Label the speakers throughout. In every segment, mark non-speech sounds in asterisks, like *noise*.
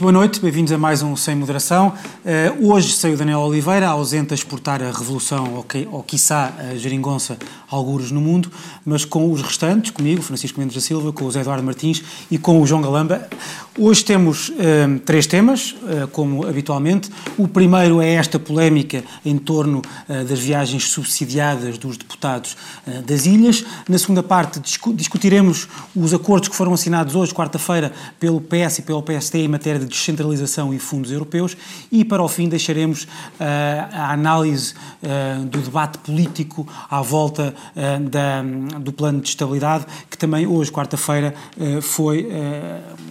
Speaker 1: Muito boa noite, bem-vindos a mais um Sem Moderação. Uh, hoje saiu Daniel Oliveira, ausente a exportar a revolução ou, que, ou quiçá a geringonça algures no mundo, mas com os restantes, comigo, Francisco Mendes da Silva, com o Zé Eduardo Martins e com o João Galamba. Hoje temos uh, três temas, uh, como habitualmente. O primeiro é esta polémica em torno das viagens subsidiadas dos deputados das ilhas. Na segunda parte discu discutiremos os acordos que foram assinados hoje, quarta-feira, pelo PS e pelo PSD em matéria de descentralização e fundos europeus e, para o fim, deixaremos uh, a análise uh, do debate político à volta uh, da, do plano de estabilidade, que também hoje, quarta-feira, foi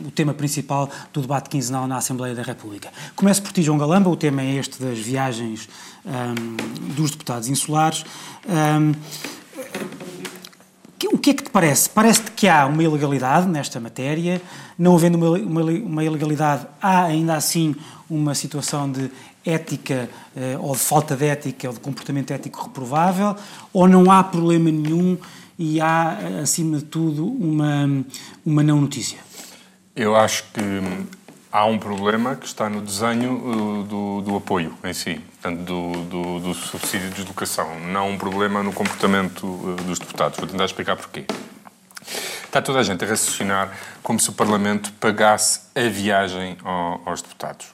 Speaker 1: o tema principal do debate quinzenal na Assembleia da República. Começo por ti, João Galamba, o tema é este das viagens um, dos deputados insulares. Um, o que é que te parece? Parece-te que há uma ilegalidade nesta matéria, não havendo uma, uma, uma ilegalidade, há ainda assim uma situação de ética eh, ou de falta de ética ou de comportamento ético reprovável, ou não há problema nenhum e há, acima de tudo, uma, uma não notícia?
Speaker 2: Eu acho que há um problema que está no desenho uh, do, do apoio em si, portanto, do, do, do, subsídio de deslocação, não um problema no comportamento uh, dos deputados. Vou tentar explicar porquê. Está toda a gente a raciocinar como se o Parlamento pagasse a viagem aos deputados.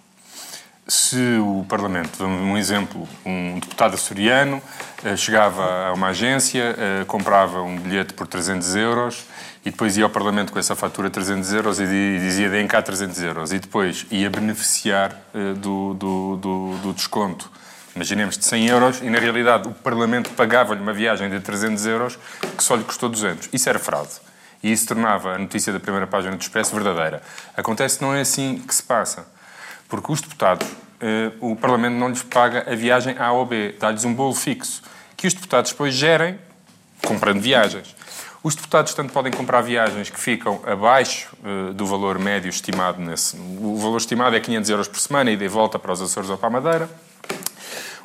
Speaker 2: Se o Parlamento, um exemplo, um deputado açoriano uh, chegava a uma agência, comprava um bilhete por 300 euros e depois ia ao Parlamento com essa fatura de 300 euros e dizia deem cá 300 euros e depois ia beneficiar uh, do, do, do, do, desconto, imaginemos, de 100 euros e na realidade o Parlamento pagava-lhe uma viagem de 300 euros que só lhe custou 200. Isso era fraude. E isso tornava a notícia da primeira página do Expresso verdadeira. Acontece não é assim que se passa. Porque os deputados, uh, o Parlamento não lhes paga a viagem A ou B, dá-lhes um bolo fixo, que os deputados depois gerem comprando viagens. Os deputados, tanto podem comprar viagens que ficam abaixo uh, do valor médio estimado nesse. O valor estimado é 500 euros por semana, e de volta para os Açores ou para a Madeira.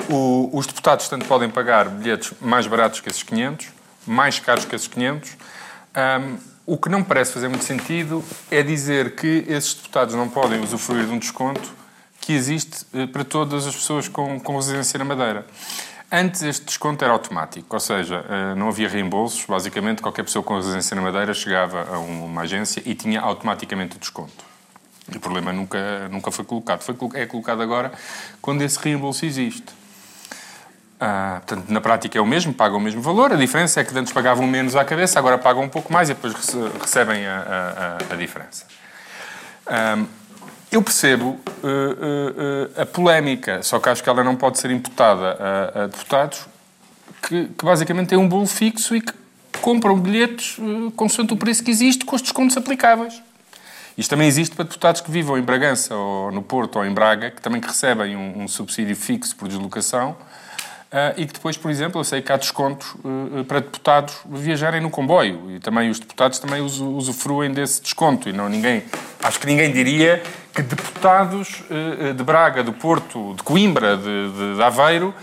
Speaker 2: O, os deputados, tanto podem pagar bilhetes mais baratos que esses 500, mais caros que esses 500. Um, o que não parece fazer muito sentido é dizer que esses deputados não podem usufruir de um desconto que existe uh, para todas as pessoas com, com residência na Madeira. Antes este desconto era automático, ou seja, eh, não havia reembolsos. Basicamente, qualquer pessoa com residência na Madeira chegava a uma agência e tinha automaticamente o desconto. O problema nunca, nunca foi colocado. Foi, é colocado agora quando esse reembolso existe. Ah, portanto, na prática é o mesmo, pagam o mesmo valor. A diferença é que antes pagavam menos à cabeça, agora pagam um pouco mais e depois recebem a, a, a diferença. Eu percebo uh, uh, a polémica, só que acho que ela não pode ser imputada a, a deputados que, que, basicamente têm um bolo fixo e que compram bilhetes uh, consoante o preço que existe com os descontos aplicáveis. Isto também existe para deputados que vivam em Bragança ou no Porto ou em Braga, que também recebem um, um subsídio fixo por deslocação Uh, e que depois, por exemplo, eu sei que há descontos uh, para deputados viajarem no comboio e também os deputados também usufruem desse desconto e não ninguém, acho que ninguém diria que deputados uh, de Braga, do Porto, de Coimbra, de, de, de Aveiro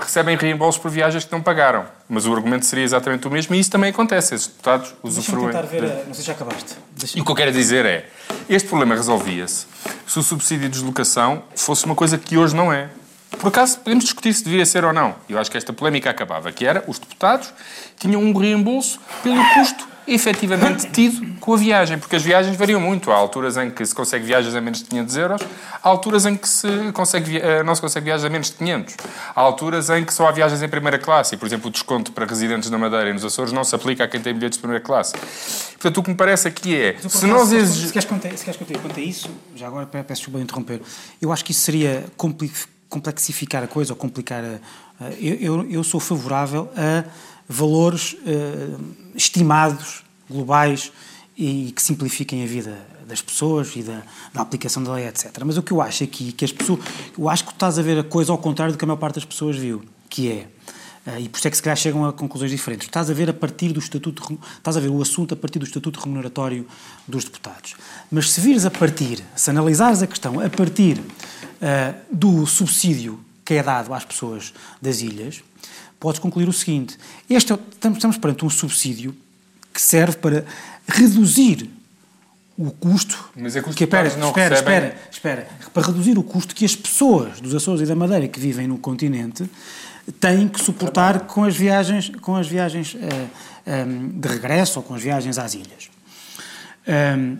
Speaker 2: recebem reembolsos por viagens que não pagaram. Mas o argumento seria exatamente o mesmo e isso também acontece. Esses deputados usufruem.
Speaker 1: tentar ver, de... não sei se já acabaste.
Speaker 2: E o que eu quero dizer é, este problema resolvia-se se o subsídio de deslocação fosse uma coisa que hoje não é. Por acaso, podemos discutir se devia ser ou não. Eu acho que esta polémica acabava, que era os deputados tinham um reembolso pelo custo efetivamente tido com a viagem, porque as viagens variam muito. Há alturas em que se consegue viagens a menos de 500 euros, há alturas em que se consegue, eh, não se consegue viagens a menos de 500. Há alturas em que só há viagens em primeira classe e, por exemplo, o desconto para residentes na Madeira e nos Açores não se aplica a quem tem bilhetes de primeira classe. Portanto, o que me parece aqui é,
Speaker 1: se nós exigimos... Se queres se queres contar quanto a isso, já agora peço desculpa interromper, eu acho que isso seria complicado complexificar a coisa ou complicar a, a eu, eu, sou favorável a valores uh, estimados, globais e que simplifiquem a vida das pessoas e da, da, aplicação da lei, etc. Mas o que eu acho aqui, que as pessoas, eu acho que estás a ver a coisa ao contrário do que a maior parte das pessoas viu, que é, e por isso é que se calhar chegam a conclusões diferentes, estás a ver a partir do estatuto, estás a ver o assunto a partir do estatuto remuneratório dos deputados. Mas se vires a partir, se analisares a questão a partir uh, do subsídio que é dado às pessoas das ilhas, podes concluir o seguinte: este, é estamos, perante um subsídio que serve para reduzir o custo.
Speaker 2: Mas é que
Speaker 1: espera,
Speaker 2: não
Speaker 1: espera,
Speaker 2: recebem-
Speaker 1: espera, espera. Para reduzir o custo que as pessoas dos Açores e da Madeira que vivem no continente têm que suportar com as viagens, com as viagens eh, ehm, de regresso ou com as viagens às ilhas. Ehm,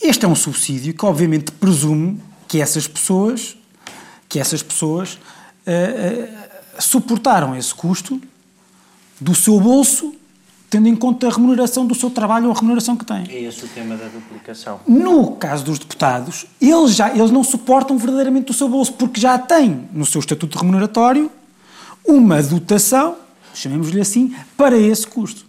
Speaker 1: este é um subsídio que obviamente presume que essas pessoas, que essas pessoas eh, eh, suportaram esse custo do seu bolso, tendo em conta a remuneração do seu trabalho ou a remuneração que têm.
Speaker 3: É esse o tema da duplicação.
Speaker 1: No caso dos deputados, eles, já, eles não suportam verdadeiramente do seu bolso, porque já têm no seu estatuto remuneratório uma dotação, chamemos-lhe assim, para esse custo.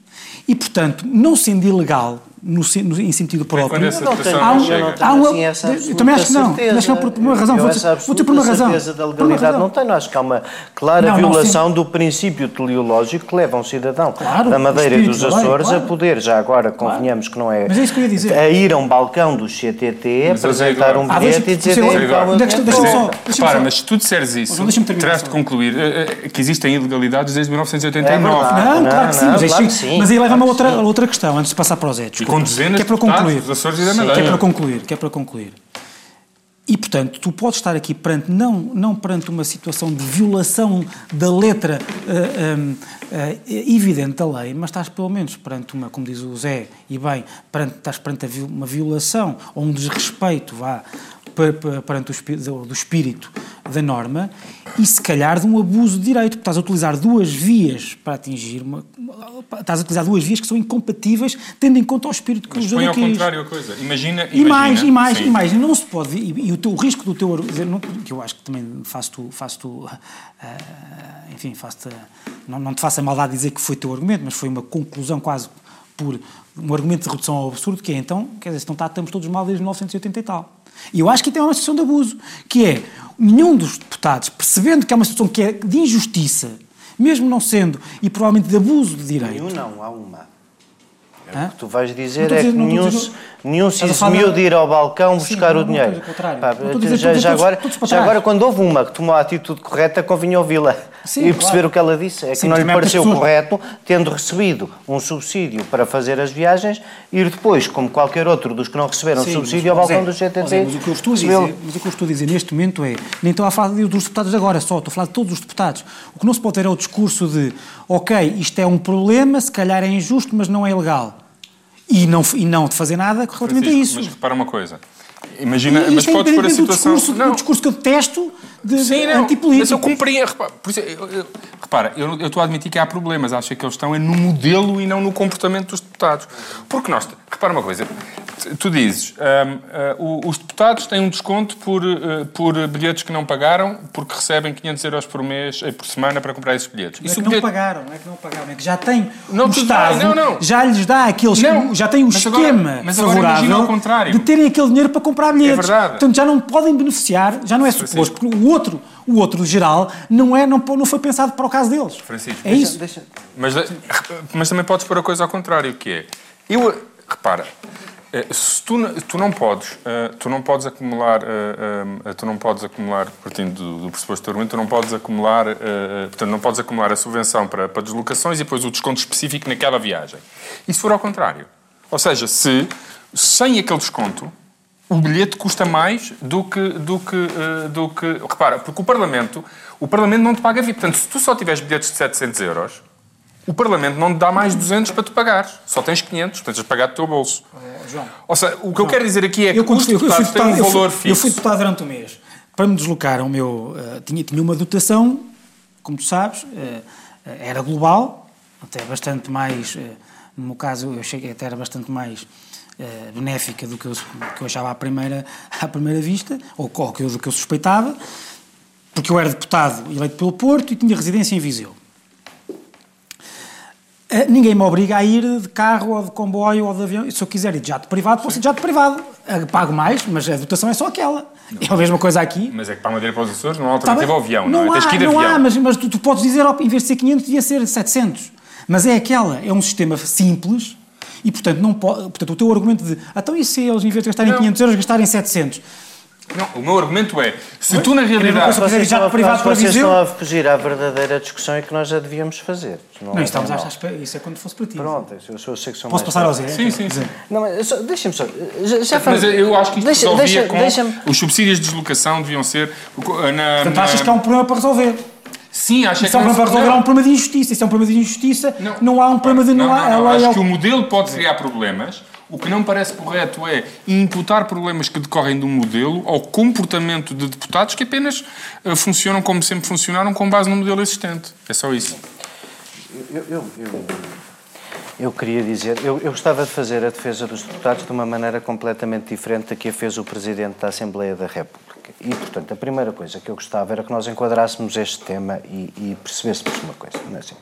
Speaker 1: E, portanto, não sendo ilegal no, no- em sentido próprio,
Speaker 3: não
Speaker 2: dotação
Speaker 3: tenho,
Speaker 1: há um-
Speaker 3: não
Speaker 1: há uma-
Speaker 3: assim essa
Speaker 1: eu também acho que não,
Speaker 3: certeza.
Speaker 1: acho que não por uma razão, vou dizer- vou dizer por uma razão.
Speaker 3: certeza da
Speaker 1: Por uma
Speaker 3: legalidade
Speaker 1: razão.
Speaker 3: não tenho, acho que há uma clara
Speaker 1: Não, não,
Speaker 3: violação do princípio teleológico que leva um cidadão
Speaker 1: Claro,
Speaker 3: da Madeira e dos Açores
Speaker 1: claro.
Speaker 3: a poder, já agora convenhamos que não é,
Speaker 1: Mas é isso que eu ia dizer.
Speaker 3: a ir a um balcão do CTT,
Speaker 2: Mas,
Speaker 3: apresentar um
Speaker 1: Ah,
Speaker 3: bilhete
Speaker 1: deixa-
Speaker 3: e dizer
Speaker 1: deixa-
Speaker 3: "Ei,
Speaker 2: Igor,
Speaker 3: qual é
Speaker 1: deixa-
Speaker 3: o
Speaker 1: deixa-me
Speaker 3: teu?"
Speaker 1: só- deixa-me
Speaker 2: Repara, mas se tu disseres isso, terás de concluir eh, eh, que existem ilegalidades desde 1989.
Speaker 3: É verdade.
Speaker 1: Não,
Speaker 3: Não,
Speaker 1: claro que sim,
Speaker 3: não,
Speaker 1: mas, aí
Speaker 3: claro que
Speaker 1: chega-
Speaker 3: sim,
Speaker 1: mas aí leva-me a
Speaker 3: claro
Speaker 1: outra, questão, antes de passar para o Zé, desculpa.
Speaker 2: Com dezenas
Speaker 1: que é para
Speaker 2: de
Speaker 1: concluir.
Speaker 2: dos Açores e da
Speaker 1: Que é
Speaker 2: Madeira.
Speaker 1: para concluir, que é para concluir. E, portanto, tu podes estar aqui perante, não, não perante uma situação de violação da letra hum, eh, evidente da lei, mas estás pelo menos perante uma, como diz o Zé, e bem, perante, estás perante uma violação ou um desrespeito, vá, perante o do, espírito da norma e se calhar de um abuso de direito, porque estás a utilizar duas vias para atingir uma, estás a utilizar duas vias que são incompatíveis tendo em conta o espírito que
Speaker 2: Mas
Speaker 1: o
Speaker 2: põe ao
Speaker 1: quis.
Speaker 2: contrário a coisa. Imagina,
Speaker 1: E mais,
Speaker 2: imagina,
Speaker 1: e mais,
Speaker 2: sim.
Speaker 1: e mais, não se pode, e, e o, teu, o risco do teu, não- que eu acho que também faço tu, faço tu ah, enfim, faço não, não te faço a maldade de dizer que foi teu argumento, mas foi uma conclusão quase por um argumento de redução ao absurdo, que é então, quer dizer, se não está, estamos todos mal desde 1980 e tal. E eu acho que tem uma situação de abuso, que é, nenhum dos deputados, percebendo que é uma situação que é de injustiça, mesmo não sendo, e provavelmente de abuso de direito,
Speaker 3: Nenhum não, há uma.
Speaker 1: Hã?
Speaker 3: O que tu vais dizer é que
Speaker 1: dizer-
Speaker 3: nenhum, se- nenhum se eximiu de ir ao balcão
Speaker 1: Sim,
Speaker 3: buscar
Speaker 1: não,
Speaker 3: o dinheiro. Pá,
Speaker 1: dizer
Speaker 3: já,
Speaker 1: todos-
Speaker 3: agora,
Speaker 1: todos
Speaker 3: já agora, quando houve uma que tomou a atitude correta, convinha ouvi-la
Speaker 1: Sim,
Speaker 3: e perceber
Speaker 1: claro.
Speaker 3: o que ela disse. É que
Speaker 1: Sim,
Speaker 3: não lhe pareceu correto, tendo recebido um subsídio para fazer as viagens, ir depois, como qualquer outro dos que não receberam
Speaker 1: Sim,
Speaker 3: subsídio,
Speaker 1: mas,
Speaker 3: ao balcão
Speaker 1: Zé,
Speaker 3: do CTT.
Speaker 1: Zé, mas o que eu estou a dizer, mas o que eu estou a dizer neste momento é, nem estou a falar dos deputados de agora só, estou a falar de todos os deputados. O que não se pode ter é o discurso de, ok, isto é um problema, se calhar é injusto, mas não é ilegal. E não, e não de fazer nada relativamente a
Speaker 2: Francisco,
Speaker 1: isso.
Speaker 2: Mas repara uma coisa. Imagina,
Speaker 1: E
Speaker 2: mas
Speaker 1: é
Speaker 2: podes pôr a situação...
Speaker 1: discurso, do discurso que eu detesto de,
Speaker 2: Sim, não, mas eu compreendo. Repara, eu, eu- estou a admitir que há problemas. Acho que eles estão é no modelo e não no comportamento dos deputados. Porque nós... Repara uma coisa. Tu- dizes, hum, ah, o- os deputados têm um desconto por, ah, por bilhetes que não pagaram porque recebem 500 euros por mês, eh, por semana, para comprar esses bilhetes.
Speaker 1: Não é que
Speaker 2: o
Speaker 1: não
Speaker 2: bilhete-
Speaker 1: pagaram, não é que não pagaram, é que já tem
Speaker 2: Não,
Speaker 1: o Estado,
Speaker 2: não, não.
Speaker 1: já lhes dá aqueles,
Speaker 2: Não,
Speaker 1: já tem o
Speaker 2: agora-
Speaker 1: esquema
Speaker 2: agora
Speaker 1: favorável
Speaker 2: ao contrário.
Speaker 1: de terem aquele dinheiro para comprar bilhetes.
Speaker 2: É verdade.
Speaker 1: Portanto, já não podem beneficiar, já não é suposto, porque o outro, o outro geral não, é, não, não foi pensado para o caso deles.
Speaker 2: Francisco,
Speaker 1: é isso.
Speaker 2: Mas, mas também podes pôr a coisa ao contrário, que é... Eu, repara, eh, se tu, tu não podes, eh, tu não podes acumular, eh, eh, tu não podes acumular, partindo do, do pressuposto do argumento, tu não podes acumular, eh, eh, portanto, não podes acumular a subvenção para, para deslocações e depois o desconto específico naquela viagem. E se for ao contrário? Ou seja, se sem aquele desconto o bilhete custa mais do que, do que, eh, do que... Repara, porque o Parlamento, o Parlamento não te paga VIP. Portanto, se tu só tiveres bilhetes de 700 euros, o Parlamento não te dá mais 200 para tu pagares. Só tens 500, portanto, tens de pagar do teu bolso.
Speaker 1: João,
Speaker 2: Ou seja, o que eu quero dizer aqui é que
Speaker 1: eu,
Speaker 2: os
Speaker 1: fui- eu fui
Speaker 2: deputados têm um
Speaker 1: deputado- eu fui-
Speaker 2: valor
Speaker 1: Eu fui
Speaker 2: fixo.
Speaker 1: deputado durante um mês. Para me deslocar ao meu... eh, tinha, tinha uma dotação, como tu sabes, eh, era global, até bastante mais... eh, no meu caso, eu cheguei até era bastante mais eh, benéfica do que eu, que eu achava à primeira, à primeira vista, ou, ou que eu- do que eu suspeitava, porque eu era deputado eleito pelo Porto e tinha residência em Viseu. Eh, Ninguém me obriga a ir de carro ou de comboio ou de avião. Se eu quiser ir de jato privado, posso ir de jato privado. Eh, Pago mais, mas a dotação é só aquela. É a mesma coisa aqui.
Speaker 2: Mas é que para a Madeira para os Açores não há
Speaker 1: Tá
Speaker 2: alternativa ao avião, não, é? Tens
Speaker 1: há,
Speaker 2: que ir de
Speaker 1: não
Speaker 2: avião.
Speaker 1: há, mas, mas tu, tu podes dizer, ó, em vez de ser 500, devia ser 700. Mas é aquela, é um sistema simples e, portanto, não pode, portanto o teu argumento de, então e se eles, em vez de gastarem
Speaker 2: Não.
Speaker 1: 500 euros, gastarem 700?
Speaker 2: Não, o meu argumento é, se tu na realidade...
Speaker 3: Vocês, já privado para vocês estão a fugir à verdadeira discussão e que nós já devíamos fazer.
Speaker 1: Não, não é estamos à espera, isso é quando fosse para ti.
Speaker 3: Pronto, eu, sou, eu sei que sou
Speaker 1: Posso passar ao Zé?
Speaker 2: Sim, sim, sim.
Speaker 3: Não, mas deixa-me só... Já,
Speaker 2: já mas eu acho que isto deixa, resolvia deixa, com... Os subsídios de deslocação deviam ser...
Speaker 1: Na, Portanto, achas que há um problema para resolver?
Speaker 2: Sim, acho
Speaker 1: isso que é um problema para resolver, há um problema de injustiça. Isso é um problema de injustiça. Não, não há um problema de...
Speaker 2: Não, não, não, não acho que o modelo pode criar problemas o que não me parece correto é imputar problemas que decorrem de um modelo ao comportamento de deputados que apenas uh, funcionam como sempre funcionaram com base no modelo existente. É só isso.
Speaker 3: Eu, eu, eu, eu queria dizer, eu, eu gostava de fazer a defesa dos deputados de uma maneira completamente diferente da que a fez o Presidente da Assembleia da República. E, portanto, a primeira coisa que eu gostava era que nós enquadrássemos este tema e, e percebêssemos uma coisa. Não é assim?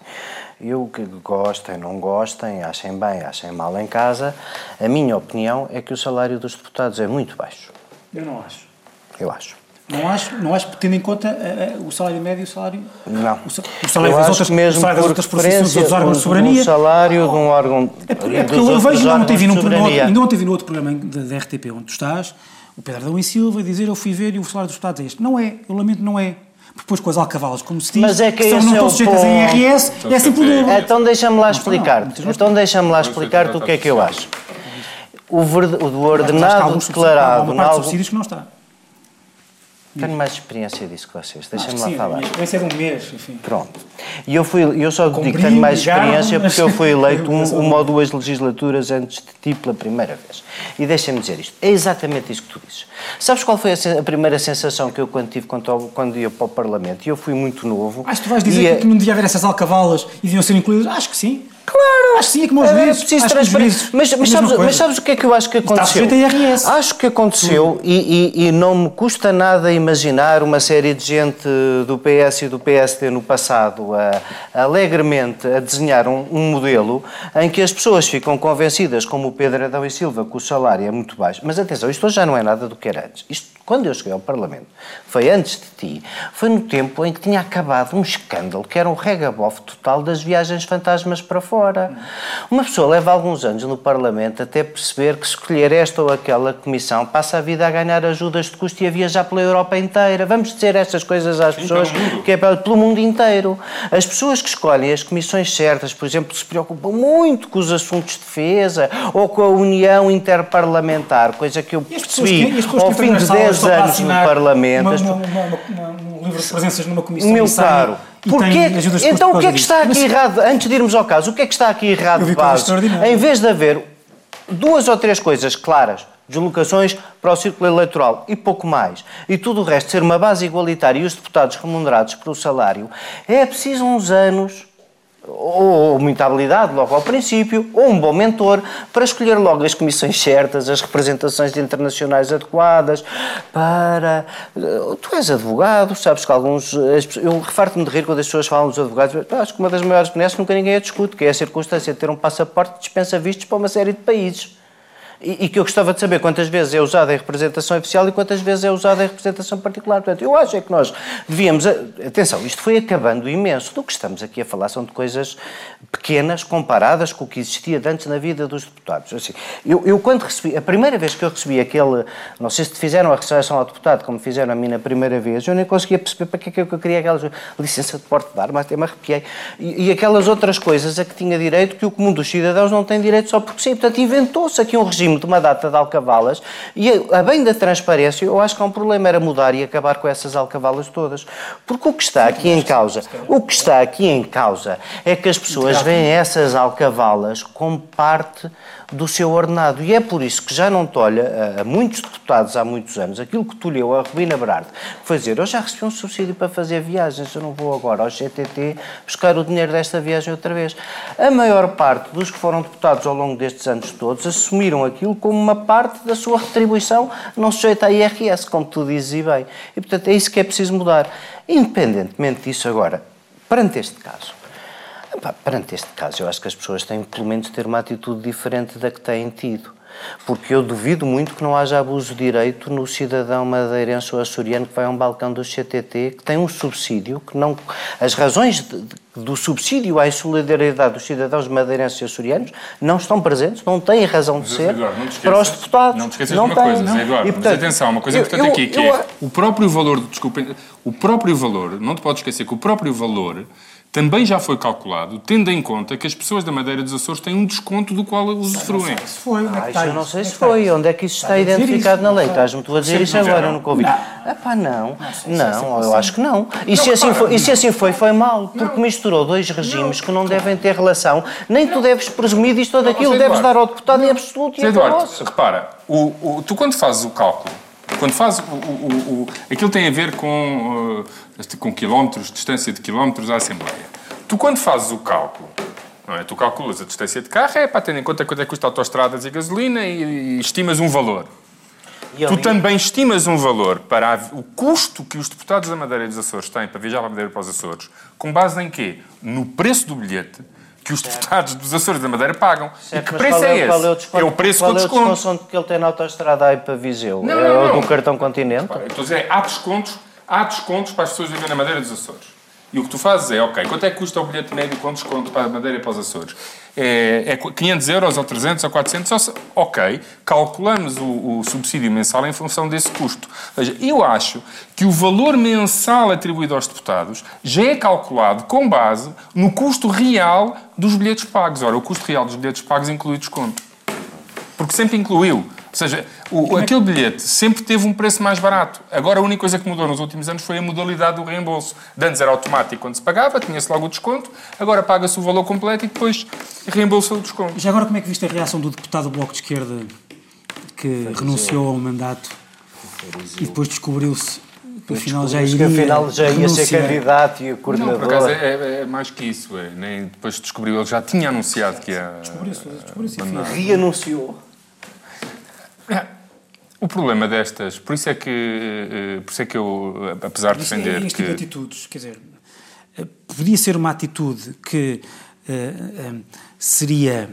Speaker 3: Eu que gostem, não gostem, achem bem, achem mal em casa, a minha opinião é que o salário dos deputados é muito baixo.
Speaker 1: Eu não acho.
Speaker 3: Eu acho.
Speaker 1: Não acho, não acho tendo em conta uh, o salário médio e o salário.
Speaker 3: Não.
Speaker 1: O, o salário das outras, mesmo o salário das outras profissões, dos órgãos de soberania.
Speaker 3: O salário de um órgão.
Speaker 1: É, porque, é porque eu vejo, ainda ontem, vi num, ainda ontem vi no outro programa da, da RTP onde tu estás, o Pedro Adão e Silva dizer eu fui ver e o salário dos deputados é este. Não é, eu lamento, não é depois com as alcavalas, como se diz,
Speaker 3: Mas é que,
Speaker 1: são, não estão sujeitas em IRS, é sempre o dobro.
Speaker 3: Então deixa-me lá explicar. Então deixa-me lá explicar-te o que é que eu acho. O, verde, o ordenado declarado...
Speaker 1: Há uma parte de subsídios que não está.
Speaker 3: Tenho mais experiência disso que vocês, deixem-me lá falar. A
Speaker 1: experiência é de um mês, enfim.
Speaker 3: Pronto. E eu, fui, eu só digo que tenho mais experiência porque eu fui *laughs* eleito um, uma ou duas legislaturas antes de ti pela primeira vez. E deixem-me dizer isto, é exatamente isso que tu dizes. Sabes qual foi a, a primeira sensação que eu quando tive quando, quando ia para o Parlamento? E eu fui muito novo.
Speaker 1: Acho que tu vais dizer que não devia haver essas alcavalas e deviam ser incluídas? Acho que sim.
Speaker 3: Claro!
Speaker 1: Acho que sim, é como aos é, juízes.
Speaker 3: Preciso transparência. Mas, mas, sabes, mas sabes o que é que eu acho que aconteceu?
Speaker 1: Está
Speaker 3: acho que aconteceu e, e, e, não me custa nada imaginar uma série de gente do PS e do PSD no passado a, a alegremente a desenhar um, um, modelo em que as pessoas ficam convencidas, como o Pedro Adão e Silva, que o salário é muito baixo. Mas atenção, isto hoje já não é nada do que era antes. Isto quando eu cheguei ao Parlamento, foi antes de ti, foi no tempo em que tinha acabado um escândalo que era um regabof total das viagens fantasmas para fora. Uma pessoa leva alguns anos no Parlamento até perceber que escolher esta ou aquela comissão passa a vida a ganhar ajudas de custo e a viajar pela Europa inteira. Vamos dizer estas coisas às pessoas que é pelo mundo inteiro. As pessoas que escolhem as comissões certas, por exemplo, se preocupam muito com os assuntos de defesa ou com a união interparlamentar, coisa que eu percebi ao fim de 10 anos no Parlamento.
Speaker 1: Uma, uma, uma, um livro de presenças numa comissão.
Speaker 3: Meu caro, Porquê? Então o que é que está aqui errado? Antes de irmos ao caso, o que é que está aqui errado de base? Em vez de haver duas ou três coisas claras, deslocações para o círculo eleitoral e pouco mais, e tudo o resto ser uma base igualitária e os deputados remunerados pelo salário, é preciso uns anos ou muita habilidade logo ao princípio, ou um bom mentor para escolher logo as comissões certas, as representações internacionais adequadas, para... Tu és advogado, sabes que alguns... Eu refarto-me de rir quando as pessoas falam dos advogados, acho que uma das maiores benesses nunca ninguém a discute, que é a circunstância de ter um passaporte que dispensa vistos para uma série de países e, que eu gostava de saber quantas vezes é usada em representação oficial e quantas vezes é usada em representação particular. Portanto, eu acho é que nós devíamos. Atenção, isto foi acabando imenso. Do que estamos aqui a falar são de coisas pequenas comparadas com o que existia antes na vida dos deputados. Assim, eu, eu, quando recebi, a primeira vez que eu recebi aquele. Não sei se fizeram a recepção ao deputado, como fizeram a mim na primeira vez, eu nem conseguia perceber para que é que eu queria aquelas. licença de porte de arma, até me arrepiei. E, e aquelas outras coisas a que tinha direito que o comum dos cidadãos não tem direito só porque sim. Portanto, inventou-se aqui um regime de uma data de alcavalas e, a bem da transparência, eu acho que há um problema era mudar e acabar com essas alcavalas todas. Porque o que está aqui em causa, o que está aqui em causa é que as pessoas veem essas alcavalas como parte do seu ordenado. E é por isso que já não tolha a, a muitos deputados há muitos anos aquilo que tolheu a Rubina Berardo, foi dizer, eu já recebi um subsídio para fazer viagens, eu não vou agora ao GTT buscar o dinheiro desta viagem outra vez. A maior parte dos que foram deputados ao longo destes anos todos assumiram aquilo como uma parte da sua retribuição não sujeita à IRS, como tu dizes e bem. E, portanto, é isso que é preciso mudar. Independentemente disso agora, perante este caso, perante este caso, eu acho que as pessoas têm, pelo menos, ter uma atitude diferente da que têm tido. Porque eu duvido muito que não haja abuso de direito no cidadão madeirense ou açoriano que vai a um balcão do CTT, que tem um subsídio, que não... As razões de, do subsídio à solidariedade dos cidadãos madeirenses e açorianos não estão presentes, não têm razão de ser
Speaker 2: Eduardo,
Speaker 3: para os deputados.
Speaker 2: Não te esqueças não de uma tem, coisa, não. Eduardo, e, portanto, mas atenção, uma coisa eu, importante eu, aqui, que eu, é o próprio valor, desculpem, o próprio valor, não te podes esquecer que o próprio valor também já foi calculado, tendo em conta que as pessoas da Madeira dos Açores têm um desconto do qual usufruem.
Speaker 3: Não foi, onde é que está eu não sei se foi, onde é que isso está, identificado na lei. Estás-me tu a dizer isso agora, eu nunca ouvi. Ah pá, não, não, eu acho que não. E se, assim foi, e se assim foi, foi mal, porque misturou dois regimes que não devem ter relação, nem tu deves presumir disto ou daquilo, deves dar ao deputado em absoluto e
Speaker 2: Eduardo, repara, tu quando fazes o cálculo, quando faz o, o, o, aquilo tem a ver com, uh, com quilómetros, distância de quilómetros à Assembleia. Tu, quando fazes o cálculo, é? tu calculas a distância de carro, é para ter em conta quanto é que custa autostradas e gasolina e, e estimas um valor. E tu também estimas um valor para a, o custo que os deputados da Madeira e dos Açores têm para viajar para a Madeira para os Açores, com base em quê? No preço do bilhete que os deputados dos Açores da Madeira pagam. Certo, e que preço é, é, esse? É o, desconto, é o preço
Speaker 3: qual
Speaker 2: com desconto.
Speaker 3: É o desconto que ele tem na autostrada aí para Viseu? Não, é o do cartão Continente?
Speaker 2: Repara, estou a dizer, há descontos, há descontos para as pessoas viverem na Madeira dos Açores. E o que tu fazes é, ok, quanto é que custa o bilhete médio com desconto para a Madeira e para os Açores? É, é 500 euros ou 300 ou 400? Ok, calculamos o, o, subsídio mensal em função desse custo. Ou seja, eu acho que o valor mensal atribuído aos deputados já é calculado com base no custo real dos bilhetes pagos. Ora, o custo real dos bilhetes pagos inclui desconto. Porque sempre incluiu. Ou seja, o, é aquele bilhete sempre teve um preço mais barato. Agora a única coisa que mudou nos últimos anos foi a modalidade do reembolso. De antes era automático quando se pagava, tinha-se logo o desconto, agora paga-se o valor completo e depois reembolsa o desconto.
Speaker 1: Já agora como é que viste a reação do deputado do Bloco de Esquerda que renunciou ao mandato e depois descobriu-se que afinal já iria,
Speaker 3: que afinal já ia ser candidato e coordenador.
Speaker 2: Não, por acaso é, é, é mais que isso. É. Nem depois descobriu, ele já tinha anunciado que ia.
Speaker 1: Descobriu-se, descobriu-se.
Speaker 3: Reanunciou.
Speaker 2: O problema destas, por isso é que, eh, por isso é que eu, apesar de defender
Speaker 1: é, este tipo que... tipo de atitudes, quer dizer, eh, podia ser uma atitude que uh, uh, seria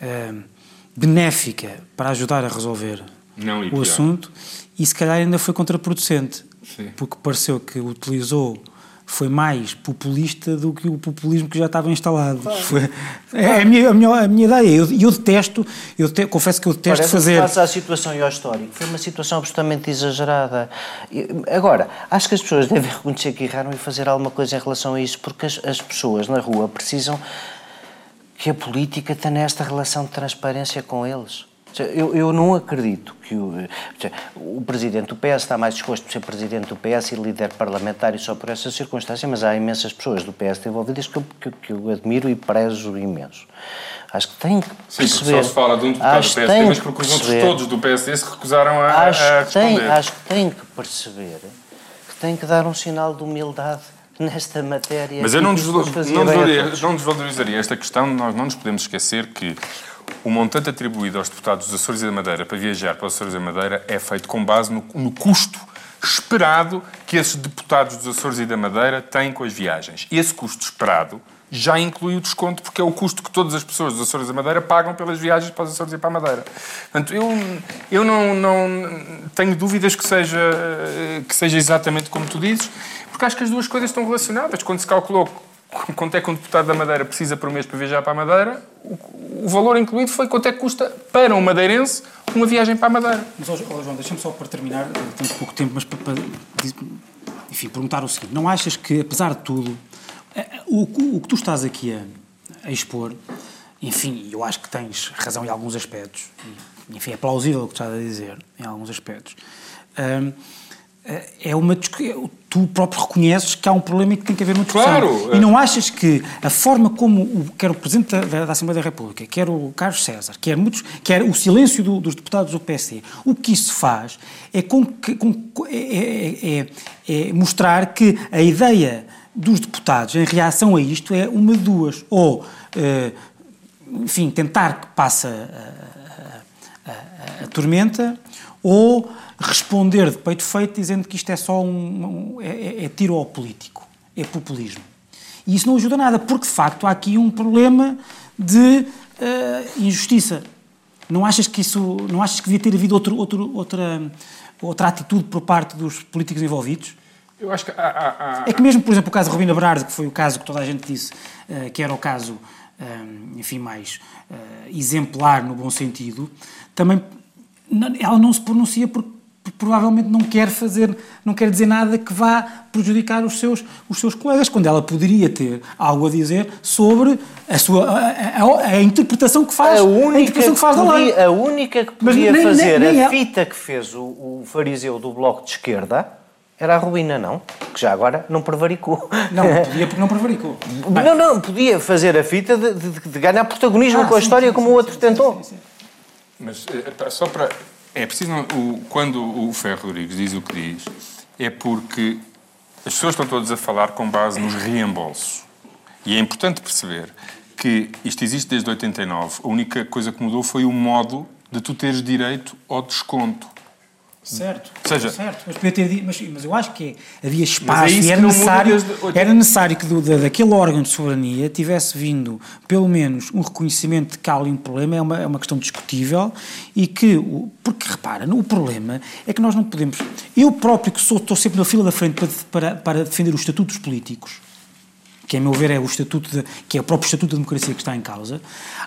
Speaker 1: uh, benéfica para ajudar a resolver
Speaker 2: Não,
Speaker 1: o assunto e se calhar ainda foi contraproducente, Sim. porque pareceu que utilizou foi mais populista do que o populismo que já estava instalado. Foi, é a minha, a minha, a minha ideia. Eu, eu detesto, eu te, confesso que eu detesto Parece fazer.
Speaker 3: Face à situação e ao histórico, foi uma situação absolutamente exagerada. Agora, acho que as pessoas devem reconhecer que erraram e fazer alguma coisa em relação a isso, porque as, as pessoas na rua precisam que a política tenha esta relação de transparência com eles. Eu, eu não acredito que o, o presidente do PS está mais disposto a ser presidente do PS e líder parlamentar só por essa circunstância, mas há imensas pessoas do PS envolvidas que eu, que, que eu admiro e prezo imenso. Acho que tem que perceber...
Speaker 2: Sim, só se fala de um deputado do PSD, mas porque os outros todos do PSD se recusaram a,
Speaker 3: acho
Speaker 2: a responder.
Speaker 3: Tem, acho que tem que perceber que tem que dar um sinal de humildade nesta matéria.
Speaker 2: Mas eu não, desvalorizaria, não desvalorizaria esta questão, nós não nos podemos esquecer que o montante atribuído aos deputados dos Açores e da Madeira para viajar para os Açores e da Madeira é feito com base no, no custo esperado que esses deputados dos Açores e da Madeira têm com as viagens. Esse custo esperado já inclui o desconto, porque é o custo que todas as pessoas dos Açores e da Madeira pagam pelas viagens para os Açores e para a Madeira. Portanto, eu, eu não, não tenho dúvidas que seja, que seja exatamente como tu dizes, porque acho que as duas coisas estão relacionadas. Quando se calculou quanto é que um deputado da Madeira precisa por mês para viajar para a Madeira, o, o valor incluído foi quanto é que custa para um madeirense uma viagem para a Madeira.
Speaker 1: Mas, oh, João, deixa-me só para terminar, tenho pouco tempo, mas para, para, enfim, perguntar o seguinte: não achas que, apesar de tudo, eh, o, o que tu estás aqui a, a, expor, enfim, eu acho que tens razão em alguns aspectos, enfim, é plausível o que estás a dizer em alguns aspectos. Um, é uma tu próprio reconheces que há um problema e que tem que haver uma discussão.
Speaker 2: Claro.
Speaker 1: E não achas que a forma como o, quer o Presidente da, da, Assembleia da República, quer o Carlos César, quer, muitos, quer o silêncio do, dos deputados do PSD, o que isso faz é, com que, com, é, é, é, é mostrar que a ideia dos deputados em reação a isto é uma de duas. Ou, eh, enfim, tentar que passe tormenta, ou responder de peito feito dizendo que isto é só um, um é, é, é, tiro ao político, é populismo. E isso não ajuda nada, porque de facto há aqui um problema de uh, injustiça. Não achas que isso, não achas que devia ter havido outro, outro, outra, outra atitude por parte dos políticos envolvidos?
Speaker 2: Eu acho que há, há,
Speaker 1: há... É que mesmo, por exemplo, o caso de Rubina Berardo, que foi o caso que toda a gente disse uh, que era o caso, enfim, mais uh, exemplar no bom sentido, também ela não se pronuncia porque provavelmente não quer fazer, não quer dizer nada que vá prejudicar os seus, os seus colegas, quando ela poderia ter algo a dizer sobre a sua a, a, a interpretação que faz,
Speaker 3: a, única a interpretação que faz
Speaker 1: podia, da lei.
Speaker 3: A única que podia nem, fazer nem, nem a fita que fez o, o fariseu do Bloco de Esquerda era a Ruína, não? Que já agora não prevaricou.
Speaker 1: Não, podia porque não prevaricou.
Speaker 3: não, não, podia fazer a fita de, de, de ganhar protagonismo ah, com a sim, história sim, como sim, o outro tentou.
Speaker 2: Mas eh, só para é preciso, o, quando o Ferro Rodrigues diz o que diz, é porque as pessoas estão todas a falar com base nos reembolsos. E é importante perceber que isto existe desde 89. A única coisa que mudou foi o modo de tu teres direito ao desconto.
Speaker 1: Certo, seja, certo. Mas, podia ter, mas, mas eu acho que havia espaço é e era necessário, era necessário que do, daquele órgão de soberania tivesse vindo, pelo menos, um reconhecimento de que há ali um problema, é uma, é uma questão discutível e que, porque repara, o problema é que nós não podemos. Eu próprio, que sou, estou sempre na fila da frente para, para, para defender os estatutos políticos, que a meu ver é o estatuto de, que é o próprio estatuto da democracia que está em causa,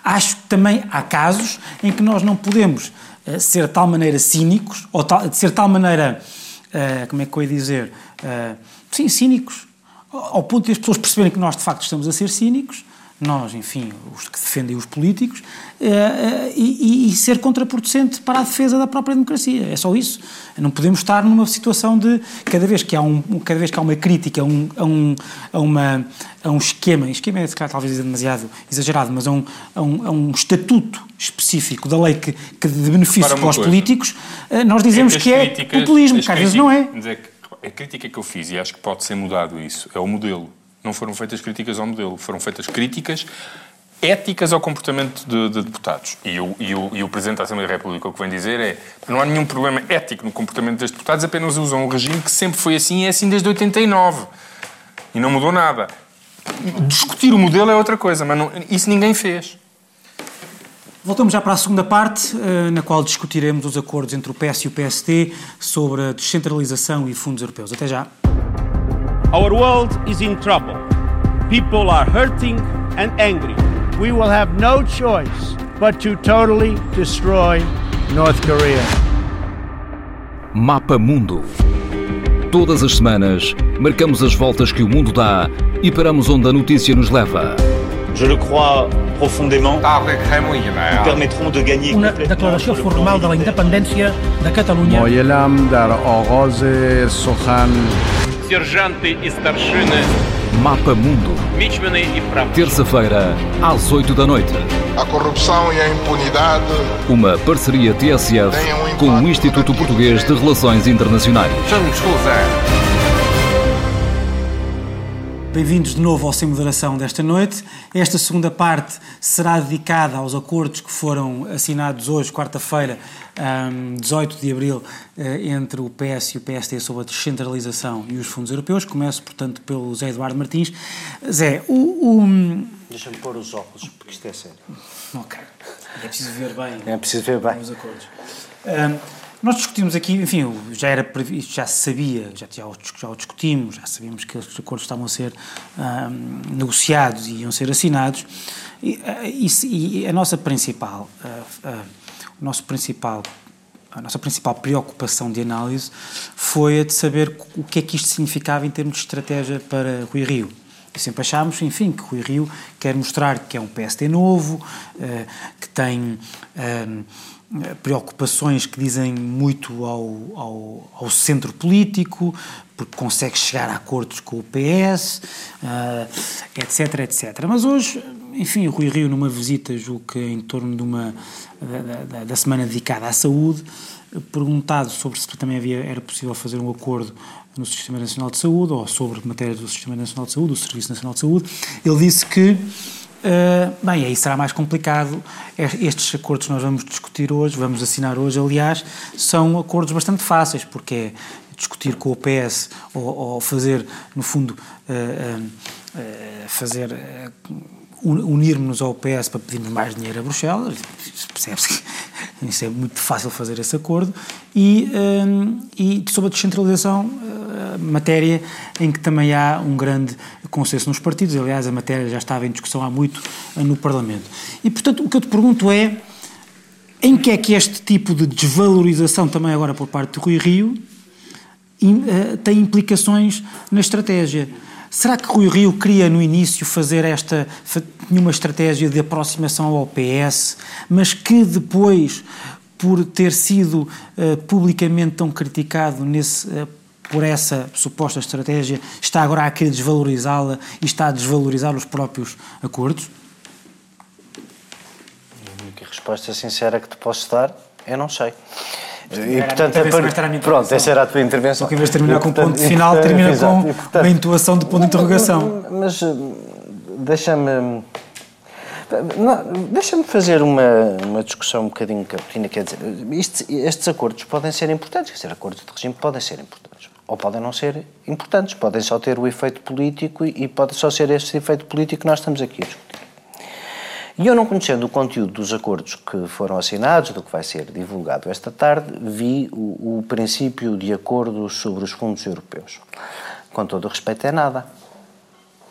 Speaker 1: acho que também há casos em que nós não podemos uh, ser de tal maneira cínicos, ou tal, de ser de tal maneira, uh, como é que eu ia dizer, uh, sim, cínicos, ao ponto de as pessoas perceberem que nós de facto estamos a ser cínicos, nós, enfim, os que defendem os políticos, eh, eh, e, e, ser contraproducente para a defesa da própria democracia. É só isso. Não podemos estar numa situação de, cada vez que há, um, cada vez que há uma crítica a um, a um, a uma, a um esquema, esquema é talvez demasiado exagerado, mas a um, a um, a um estatuto específico da lei que, que de benefício para os coisa. políticos, eh, nós dizemos é que, que é populismo, que às vezes não é.
Speaker 2: A crítica que eu fiz, e acho que pode ser mudado isso, é o modelo não foram feitas críticas ao modelo, foram feitas críticas éticas ao comportamento de, de deputados. E o, e, o, e o Presidente da Assembleia da República o que vem dizer é não há nenhum problema ético no comportamento dos deputados, apenas usam um regime que sempre foi assim e é assim desde 89. E não mudou nada. Discutir o modelo é outra coisa, mas não, isso ninguém fez.
Speaker 1: Voltamos já para a segunda parte, eh, na qual discutiremos os acordos entre o PS e o PSD sobre a descentralização e fundos europeus. Até já.
Speaker 4: Our world is in trouble. People are hurting and angry. We will have no choice but to totally destroy North Korea.
Speaker 5: Mapa Mundo. Todas as semanas, marcamos as voltas que o mundo dá e paramos onde a notícia nos leva.
Speaker 6: Je le crois profondément. Nous permettront de gagner
Speaker 1: Una declaració formal de la independència de Catalunya.
Speaker 7: Moyelam dar Oroze Sohan
Speaker 5: Serjante e starshiny. Mapa Mundo. Terça-feira, às 8 da noite.
Speaker 8: A corrupção e a impunidade.
Speaker 5: Uma parceria TSF um com o Instituto Português de Relações Internacionais.
Speaker 1: Bem-vindos de novo ao Sem Moderação desta noite. Esta segunda parte será dedicada aos acordos que foram assinados hoje, quarta-feira, 18 de abril, eh, entre o PS e o PSD sobre a descentralização e os fundos europeus. Começo, portanto, pelo Zé Eduardo Martins. Zé, o. o...
Speaker 3: Deixa-me pôr os óculos, porque isto é sério.
Speaker 1: Ok. É preciso ver bem.
Speaker 3: É preciso ver bem.
Speaker 1: Os acordos. Um, nós discutimos aqui, enfim, já era previsto, já se sabia, já, já, já o discutimos, já sabíamos que estes acordos estavam a ser um, negociados e iam ser assinados, e, e, e a nossa principal, uh, uh, o nosso principal, a nossa principal preocupação de análise foi a de saber o que é que isto significava em termos de estratégia para Rui Rio. E sempre achámos, enfim, que Rui Rio quer mostrar que é um PSD novo, que tem preocupações que dizem muito ao, ao, ao, centro político, porque consegue chegar a acordos com o PS, uh, etc, etc. Mas hoje, enfim, o Rui Rio, numa visita, julgo que em torno de uma, da, da, da semana dedicada à saúde, perguntado sobre se também havia, era possível fazer um acordo no Sistema Nacional de Saúde, ou sobre matérias do Sistema Nacional de Saúde, do Serviço Nacional de Saúde, ele disse que Uh, bem, aí será mais complicado. Estes acordos que nós vamos discutir hoje, vamos assinar hoje, aliás, são acordos bastante fáceis, porque é discutir com o PS ou, ou fazer, no fundo, uh, uh, fazer unirmos-nos ao PS para pedirmos mais dinheiro a Bruxelas. Percebe-se que isso é muito fácil fazer esse acordo, e, um, e sobre a descentralização, uh, matéria em que também há um grande consenso nos partidos, aliás, a matéria já estava em discussão há muito uh, no Parlamento. E, portanto, o que eu te pergunto é, em que é que este tipo de desvalorização, também agora por parte do Rui Rio, tem implicações na estratégia? Será que Rui Rio queria no início fazer esta uma estratégia de aproximação ao PS, mas que depois, por ter sido uh, publicamente tão criticado nesse, uh, por essa suposta estratégia, está agora a querer desvalorizá-la e está a desvalorizar os próprios acordos?
Speaker 3: A única resposta sincera que te posso dar, eu não sei. E, portanto, é para... Pronto, essa era a tua intervenção.
Speaker 1: Só que em vez de terminar e, com um ponto final, *laughs* termina com e, portanto, uma intuação de ponto de interrogação.
Speaker 3: Mas deixa-me. Deixa-me fazer uma, uma discussão um bocadinho caputina, quer dizer, isto, estes acordos podem ser importantes, quer dizer, acordos de regime podem ser importantes, ou podem não ser importantes, podem só ter o efeito político e, e pode só ser esse efeito político que nós estamos aqui a discutir. E eu, não conhecendo o conteúdo dos acordos que foram assinados, do que vai ser divulgado esta tarde, vi o, o princípio de acordo sobre os fundos europeus. Com todo respeito, é nada.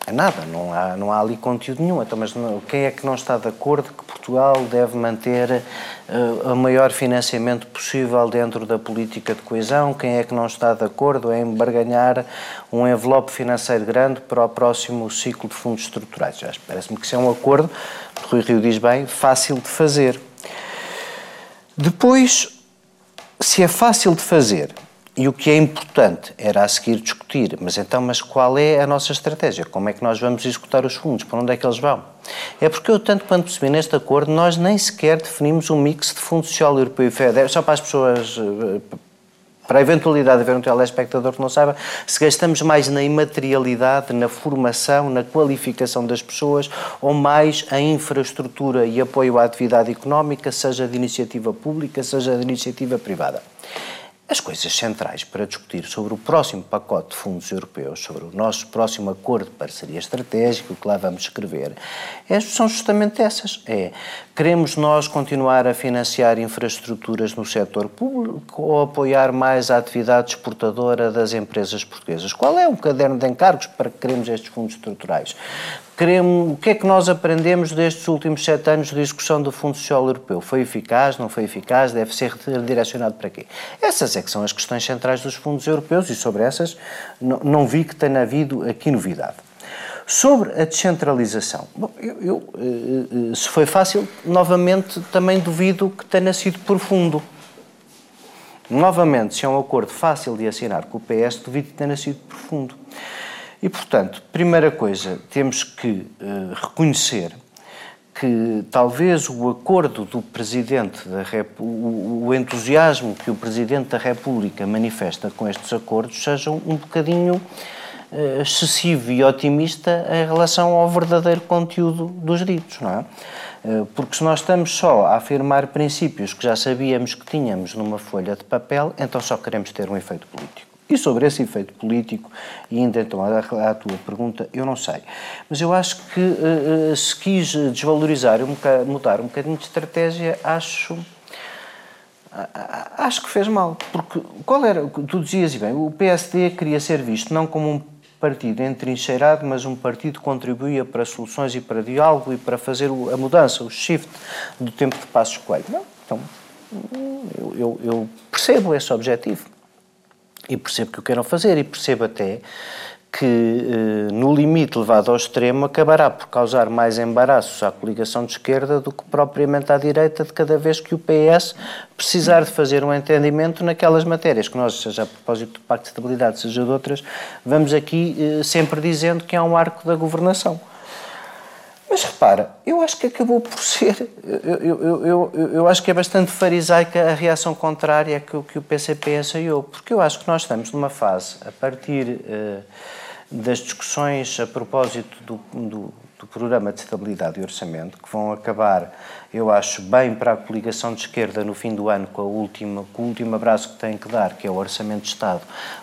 Speaker 3: É nada, não há, não há ali conteúdo nenhum. Então, mas não, quem é que não está de acordo que Portugal deve manter uh, o maior financiamento possível dentro da política de coesão? Quem é que não está de acordo em barganhar um envelope financeiro grande para o próximo ciclo de fundos estruturais? Parece-me que isso é um acordo, Rui Rio diz bem, fácil de fazer. Depois, se é fácil de fazer e o que é importante era a seguir discutir, mas então, mas qual é a nossa estratégia? Como é que nós vamos executar os fundos? Para onde é que eles vão? É porque eu, tanto quanto percebi neste acordo, nós nem sequer definimos um mix de Fundo Social Europeu e FEDER, só para as pessoas, eh, para a eventualidade de haver um telespectador que não saiba, se gastamos mais na imaterialidade, na formação, na qualificação das pessoas, ou mais em infraestrutura e apoio à atividade económica, seja de iniciativa pública, seja de iniciativa privada. As coisas centrais para discutir sobre o próximo pacote de fundos europeus, sobre o nosso próximo acordo de parceria estratégica, o que lá vamos escrever, é, são justamente essas. É, queremos nós continuar a financiar infraestruturas no setor público ou apoiar mais a atividade exportadora das empresas portuguesas? Qual é o caderno de encargos para que queremos estes fundos estruturais? Queremos, o que é que nós aprendemos destes últimos sete anos de discussão do Fundo Social Europeu? Foi eficaz, não foi eficaz, deve ser redirecionado para quê? Essas é que são as questões centrais dos fundos europeus e sobre essas não, não vi que tenha havido aqui novidade. Sobre a descentralização, bom, eu, eu, eh, eh, se foi fácil, novamente também duvido que tenha sido profundo. Novamente, se é um acordo fácil de assinar com o PS, duvido que tenha sido profundo. E, portanto, primeira coisa, temos que uh, reconhecer que talvez o acordo do Presidente da República, o, entusiasmo que o Presidente da República manifesta com estes acordos seja um bocadinho excessivo e otimista em relação ao verdadeiro conteúdo dos ditos, não é? Uh, porque se nós estamos só a afirmar princípios que já sabíamos que tínhamos numa folha de papel, então só queremos ter um efeito político. E sobre esse efeito político, e ainda então à, tua pergunta, eu não sei. Mas eu acho que uh, se quis desvalorizar, mudar um bocadinho de estratégia, acho. Acho que fez mal, porque qual era, tu dizias bem, o PSD queria ser visto não como um partido entrincheirado, mas um partido que contribuía para soluções e para diálogo e para fazer a mudança, o shift do tempo de Passos Coelho. Não, então, eu, eu, eu percebo esse objetivo. E percebo que o queiram fazer e percebo até que, eh, no limite levado ao extremo, acabará por causar mais embaraços à coligação de esquerda do que propriamente à direita, de cada vez que o PS precisar de fazer um entendimento naquelas matérias que nós, seja a propósito do Pacto de Estabilidade, seja de outras, vamos aqui eh, sempre dizendo que é um arco da governação. Mas repara, eu acho que acabou por ser. Eu, eu, eu, eu, acho que é bastante farisaica a reação contrária que, que o PCP ensaiou, porque eu acho que nós estamos numa fase, a partir uh, das discussões a propósito do, do, do, Programa de Estabilidade e Orçamento, que vão acabar, eu acho, bem para a coligação de esquerda no fim do ano, com, a última, com o último abraço que tem que dar, que é o Orçamento de Estado,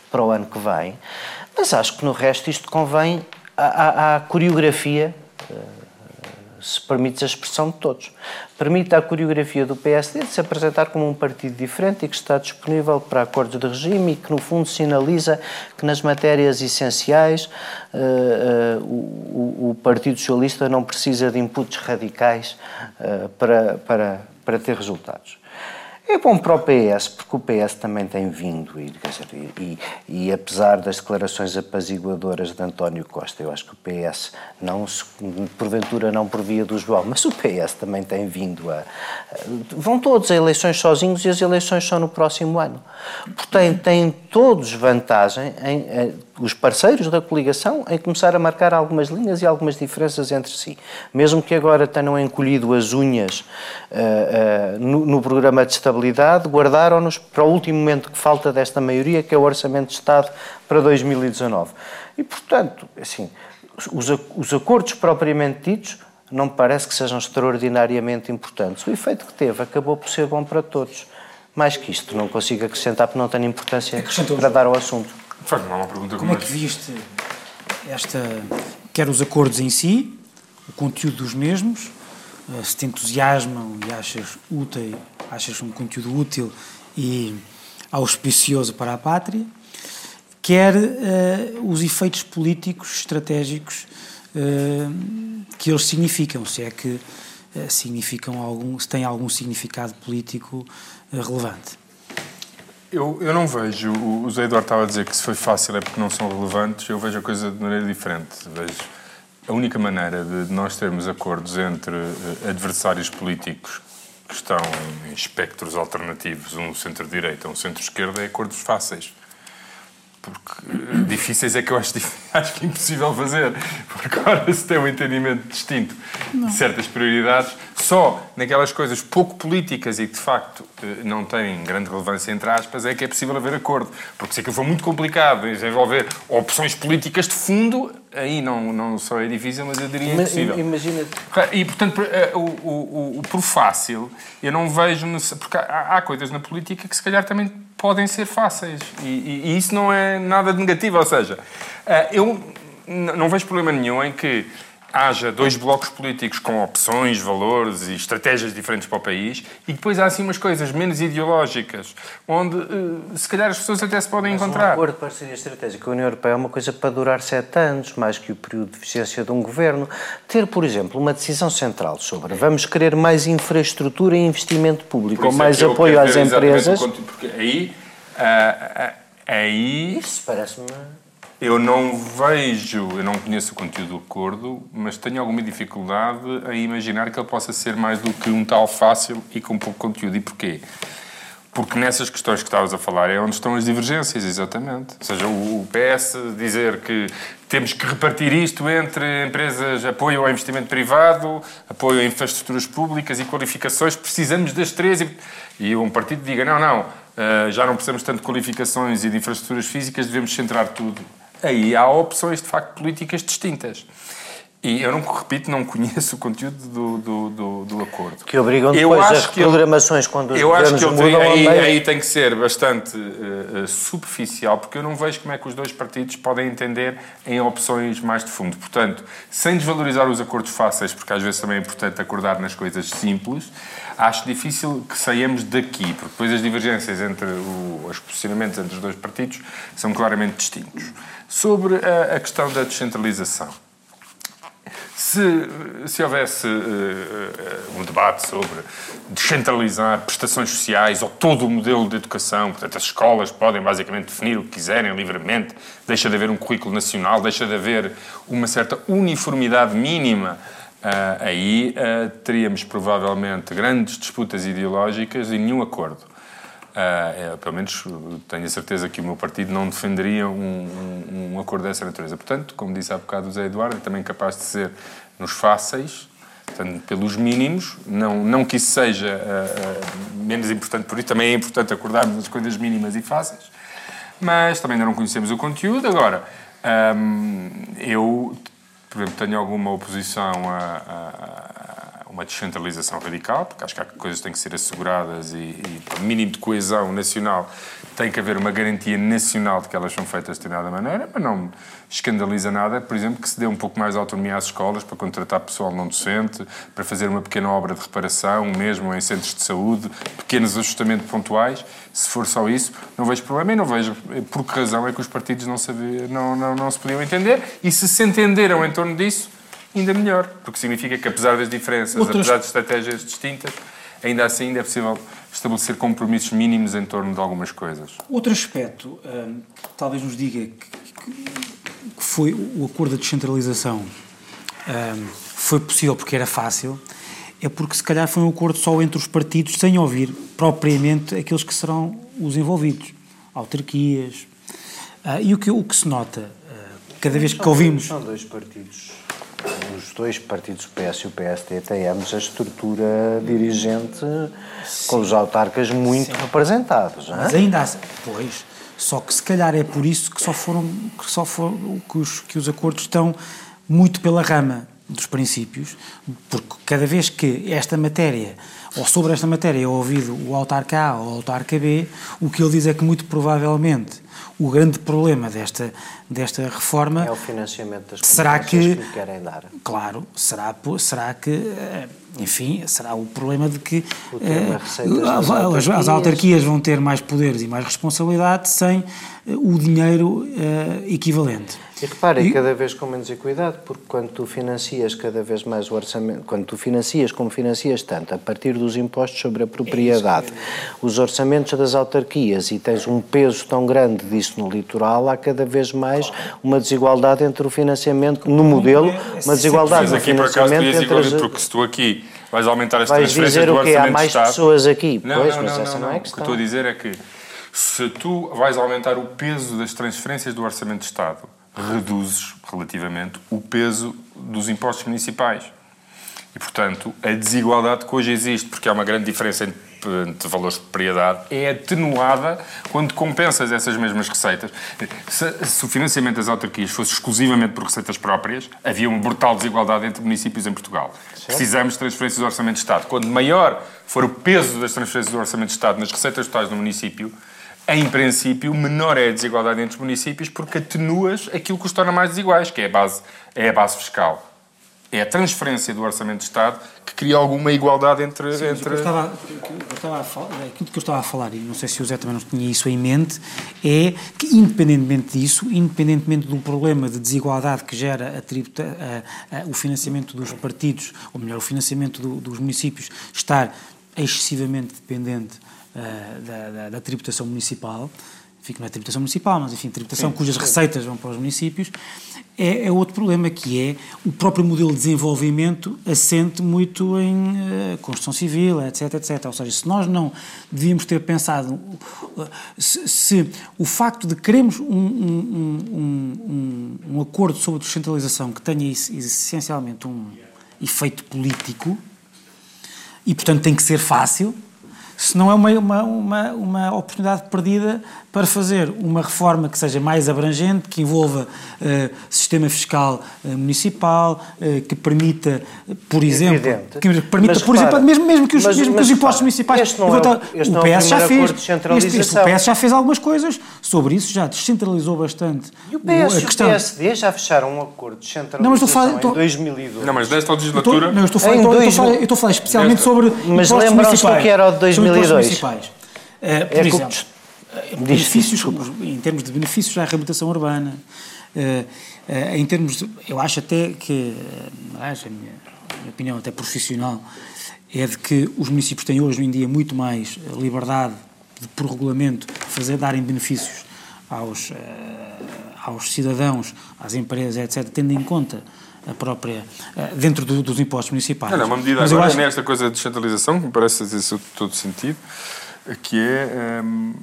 Speaker 3: para o ano que vem. Mas acho que no resto isto convém à, à, à coreografia. Uh, se permite a expressão de todos. Permite à coreografia do PSD de se apresentar como um partido diferente e que está disponível para acordos de regime e que, no fundo, sinaliza que nas matérias essenciais uh, uh, o, o, Partido Socialista não precisa de inputs radicais uh, para, para, para ter resultados. É bom para o PS, porque o PS também tem vindo, e, e, e, apesar das declarações apaziguadoras de António Costa, eu acho que o PS, não porventura não por via do João, mas o PS também tem vindo a. Vão todos a eleições sozinhos e as eleições só no próximo ano. Portanto, têm todos vantagem em, em os parceiros da coligação em começar a marcar algumas linhas e algumas diferenças entre si. Mesmo que agora tenham encolhido as unhas uh, uh, no, no, programa de estabilidade, guardaram-nos para o último momento que falta desta maioria, que é o Orçamento de Estado para 2019. E, portanto, assim, os, os acordos propriamente ditos não me parece que sejam extraordinariamente importantes. O efeito que teve acabou por ser bom para todos. Mais que isto, não consigo acrescentar porque não tenho importância para dar ao assunto.
Speaker 2: Faz uma pergunta
Speaker 1: como, como é que viste esta, quer os acordos em si, o conteúdo dos mesmos, eh, se te entusiasmam e achas útil, achas um conteúdo útil e auspicioso para a pátria, quer uh, os efeitos políticos estratégicos uh, que eles significam, se é que uh, significam algum, se têm algum significado político relevante.
Speaker 2: Eu, eu não vejo, o Zé Eduardo estava a dizer que se foi fácil é porque não são relevantes, eu vejo a coisa de maneira diferente. Vejo a única maneira de nós termos acordos entre eh, adversários políticos que estão em espectros alternativos, um centro-direita, um centro-esquerda, é acordos fáceis porque difíceis é que eu acho, *laughs* acho que é impossível fazer, porque agora se tem um entendimento distinto não. de certas prioridades, só naquelas coisas pouco políticas e que de facto eh, não têm grande relevância entre aspas, é que é possível haver acordo. Porque se aquilo for muito complicado, desenvolver opções políticas de fundo, aí não, não só é difícil, mas eu diria impossível.
Speaker 3: Imagina.
Speaker 2: E portanto, eh, o, o, o, o por fácil, eu não vejo. Porque há, há coisas na política que se calhar também podem ser fáceis. E, e, e isso não é nada de negativo. Ou seja, eh, eu não vejo problema nenhum em que haja dois blocos políticos com opções, valores e estratégias diferentes para o país e depois há assim umas coisas menos ideológicas onde uh, se calhar as pessoas até se podem
Speaker 3: Mas
Speaker 2: encontrar.
Speaker 3: Um acordo de parceria estratégica. A União Europeia é uma coisa para durar sete anos, mais que o período de eficiência de um governo. Ter, por exemplo, uma decisão central sobre vamos querer mais infraestrutura e investimento público ou é mais apoio às empresas.
Speaker 2: Porque aí. Uh, uh, aí.
Speaker 3: Isso parece-me.
Speaker 2: Eu não vejo, eu não conheço o conteúdo do acordo, mas tenho alguma dificuldade a imaginar que ele possa ser mais do que um tal fácil e com pouco conteúdo. E porquê? Porque nessas questões que estavas a falar é onde estão as divergências, exatamente. Ou seja, o PS dizer que temos que repartir isto entre empresas, apoio ao investimento privado, apoio a infraestruturas públicas e qualificações, precisamos das três. E um partido diga, não, não, eh, já não precisamos tanto de qualificações e de infraestruturas físicas, devemos centrar tudo aí há opções de facto políticas distintas. E eu não repito, não conheço o conteúdo do, do, do, do acordo.
Speaker 3: Que obrigam depois as programações quando os
Speaker 2: Eu acho que mudam aí, aí tem que ser bastante uh, superficial, porque eu não vejo como é que os dois partidos podem entender em opções mais de fundo. Portanto, sem desvalorizar os acordos fáceis, porque às vezes também é importante acordar nas coisas simples, acho difícil que saiamos daqui, porque depois as divergências entre o, os posicionamentos entre os dois partidos são claramente distintos. Sobre a, a questão da descentralização. Se, se houvesse uh, um debate sobre descentralizar prestações sociais ou todo o modelo de educação, portanto, as escolas podem basicamente definir o que quiserem livremente, deixa de haver um currículo nacional, deixa de haver uma certa uniformidade mínima, uh, aí uh, teríamos provavelmente grandes disputas ideológicas e nenhum acordo. Uh, pelo menos tenho a certeza que o meu partido não defenderia um, um, um, acordo dessa natureza. Portanto, como disse há bocado o Zé Eduardo, é também capaz de ser nos fáceis, portanto, pelos mínimos, não, não que isso seja uh, uh, menos importante por isso, também é importante acordarmos as coisas mínimas e fáceis, mas também ainda não conhecemos o conteúdo. Agora, um, eu, por exemplo, tenho alguma oposição a, a uma descentralização radical, porque acho que há coisas que têm que ser asseguradas e, e para mínimo de coesão nacional, tem que haver uma garantia nacional de que elas são feitas de determinada maneira, mas não escandaliza nada, por exemplo, que se dê um pouco mais de autonomia às escolas para contratar pessoal não docente, para fazer uma pequena obra de reparação, mesmo em centros de saúde, pequenos ajustamentos pontuais. Se for só isso, não vejo problema e não vejo por que razão é que os partidos não, sabia, não, não, não se podiam entender. E se se entenderam em torno disso, ainda melhor, porque significa que, apesar das diferenças, Outras... apesar de estratégias distintas, ainda assim ainda é possível estabelecer compromissos mínimos em torno de algumas coisas.
Speaker 1: Outro aspecto, hum, talvez nos diga que, que, foi o acordo de descentralização hum, foi possível porque era fácil, é porque se calhar foi um acordo só entre os partidos, sem ouvir propriamente aqueles que serão os envolvidos, autarquias. Uh, e o que, o que se nota, uh, cada vez que ouvimos...
Speaker 3: São dois partidos os dois partidos, o PS e o PSD, temos a estrutura dirigente Sim. com os autarcas muito Sim. representados.
Speaker 1: Mas é? ainda assim, pois, só que se calhar é por isso que só foram, que só foram que os, que os acordos estão muito pela rama dos princípios, porque cada vez que esta matéria, ou sobre esta matéria, é ouvido o autarca A ou o autarca B, o que ele diz é que muito provavelmente o grande problema desta, desta reforma
Speaker 3: é o financiamento das será que, que querem dar.
Speaker 1: Claro, será, será que, eh, enfim, será o problema de que eh, as, autarquias. as autarquias vão ter mais poderes e mais responsabilidade sem o dinheiro equivalente.
Speaker 3: E repare, e... cada vez com menos equidade, porque quando tu financias cada vez mais o orçamento, quando tu financias como financias tanto, a partir dos impostos sobre a propriedade, é os orçamentos das autarquias e tens um peso tão grande disso no litoral, há cada vez mais uma desigualdade entre o financiamento no modelo, uma desigualdade no financiamento
Speaker 2: entre as... porque se tu aqui vais aumentar as vais transferências dizer o quê?
Speaker 3: Há mais
Speaker 2: Estado...
Speaker 3: pessoas aqui.
Speaker 2: Não, pois, não, mas não, essa não, não é questão. O que estou a dizer é que se tu vais aumentar o peso das transferências do Orçamento de Estado reduzes relativamente o peso dos impostos municipais. E, portanto, a desigualdade que hoje existe, porque há uma grande diferença entre, entre valores de propriedade, é atenuada quando compensas essas mesmas receitas. Se, se, o financiamento das autarquias fosse exclusivamente por receitas próprias, havia uma brutal desigualdade entre municípios em Portugal. Certo. Precisamos de transferências do Orçamento de Estado. Quanto maior for o peso das transferências do Orçamento de Estado nas receitas totais do município, em princípio, menor é a desigualdade entre os municípios porque atenuas aquilo que os torna mais desiguais, que é a base, é a base fiscal. É a transferência do Orçamento de Estado que cria alguma igualdade entre...
Speaker 1: Sim,
Speaker 2: entre...
Speaker 1: Eu estava, eu estava falar, aquilo que eu estava a falar, e não sei se o Zé também não tinha isso em mente, é que, independentemente disso, independentemente do problema de desigualdade que gera a tributa, a, a, o financiamento dos partidos, ou melhor, o financiamento do, dos municípios, estar excessivamente dependente uh, da, da, da, tributação municipal, enfim, que não é tributação municipal, mas enfim, tributação sim, cujas receitas vão para os municípios, é, é, outro problema, que é o próprio modelo de desenvolvimento assente muito em uh, construção civil, etc, etc. Ou seja, se nós não devíamos ter pensado, uh, se, se, o facto de queremos um, um, um, um, acordo sobre descentralização que tenha essencialmente um efeito político, e portanto tem que ser fácil, se não é uma, uma, uma, uma oportunidade perdida para fazer uma reforma que seja mais abrangente, que envolva uh, sistema fiscal uh, municipal, uh, que permita, por exemplo, Evidente. que permita, mas, por repara, exemplo, mesmo, mesmo que os, mas, mesmo mas, que os impostos municipais,
Speaker 3: este não é, este o, PS já fez, este, este,
Speaker 1: o PS já fez algumas coisas sobre isso, já descentralizou bastante.
Speaker 3: E o PS a questão... e o PSD já fecharam um acordo de descentralização não, mas estou falar, estou... em 2002.
Speaker 2: Não, mas desta legislatura...
Speaker 1: não, eu estou a falar, eu estou, eu estou a falar especialmente sobre
Speaker 3: Mas lembram-se do que era o de 2002?
Speaker 1: Uh, por é exemplo, benefícios, em termos de benefícios à reabilitação urbana, eh, eh, em termos, de, eu acho até que, aliás, a minha, a minha opinião até profissional, é de que os municípios têm hoje em dia muito mais liberdade de, por regulamento, fazer, darem benefícios aos, eh, aos cidadãos, às empresas, etc., tendo em conta a própria, dentro do, dos impostos municipais.
Speaker 2: Não, não, uma medida Mas agora acho... nesta coisa de descentralização, que me parece fazer todo sentido, que é um,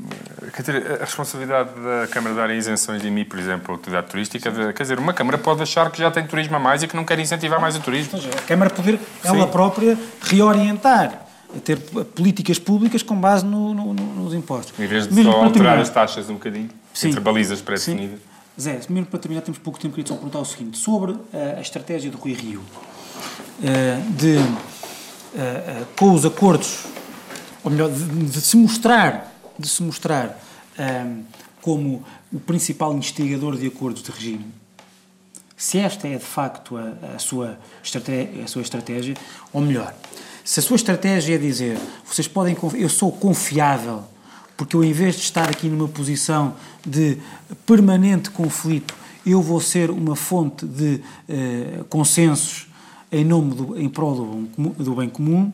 Speaker 2: dizer, a responsabilidade da Câmara dar isenções de IMI, por exemplo, a utilidade turística. De, quer dizer, uma Câmara pode achar que já tem turismo a mais e que não quer incentivar mais o turismo.
Speaker 1: Seja, a Câmara poder, ela Sim. própria, reorientar ter políticas públicas com base no, no, nos impostos.
Speaker 2: Em vez de mesmo só alterar as taxas um bocadinho, Sim. entre balizas pré-definidas.
Speaker 1: Zé, mesmo para terminar, temos pouco tempo, queria só perguntar o seguinte, sobre a, a estratégia do Rui Rio, uh, de uh, com os acordos, ou melhor, de, de se mostrar, de se mostrar como o principal instigador de acordos de regime, se esta é de facto a, a, sua, estratégia, a sua estratégia, ou melhor, se a sua estratégia é dizer vocês podem, eu sou confiável, porque eu, em vez de estar aqui numa posição de permanente conflito, eu vou ser uma fonte de uh, consensos em nome do, em prol do, do bem comum.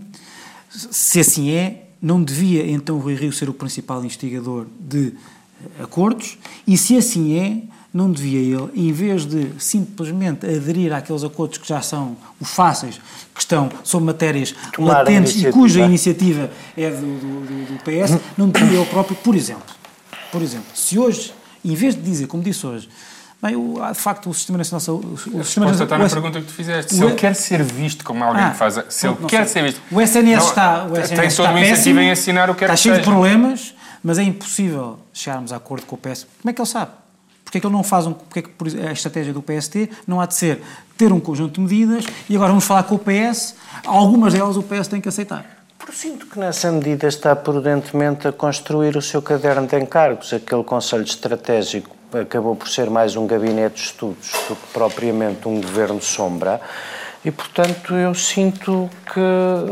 Speaker 1: Se assim é, não devia então o Rui Rio ser o principal instigador de eh, acordos, e se assim é, não devia ele, em vez de simplesmente aderir àqueles acordos que já são os fáceis, que estão sobre matérias Tomar latentes e cuja iniciativa é do, do, do PS, não devia ele próprio, por exemplo, por exemplo, se hoje, em vez de dizer, como disse hoje, Bem, o, de facto, o Sistema Nacional de Saúde... O,
Speaker 2: o Sistema está na pergunta que tu fizeste. Se ele quer ser visto como alguém ah, que faz... Se ele quer sei. ser visto...
Speaker 1: O SNS não, está... O SNS
Speaker 2: tem toda uma iniciativa em assinar o que
Speaker 1: quer Está cheio de problemas, mas é impossível chegarmos a acordo com o PS. Como é que ele sabe? Porque é que ele não faz um, porque é que a estratégia do PST não há de ser ter um conjunto de medidas e agora vamos falar com o PS, algumas delas o PS tem que aceitar.
Speaker 3: Sinto que nessa medida está prudentemente a construir o seu caderno de encargos, aquele Conselho Estratégico acabou por ser mais um gabinete de estudos do que propriamente um governo sombra. E, portanto, eu sinto que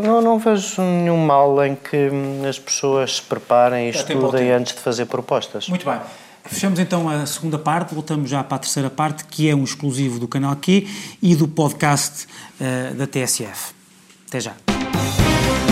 Speaker 3: não, não vejo nenhum mal em que as pessoas se preparem e estudem antes de fazer propostas.
Speaker 1: Muito bem. Fechamos então a segunda parte, voltamos já para a terceira parte, que é um exclusivo do canal Q e do podcast uh, da TSF. Até já.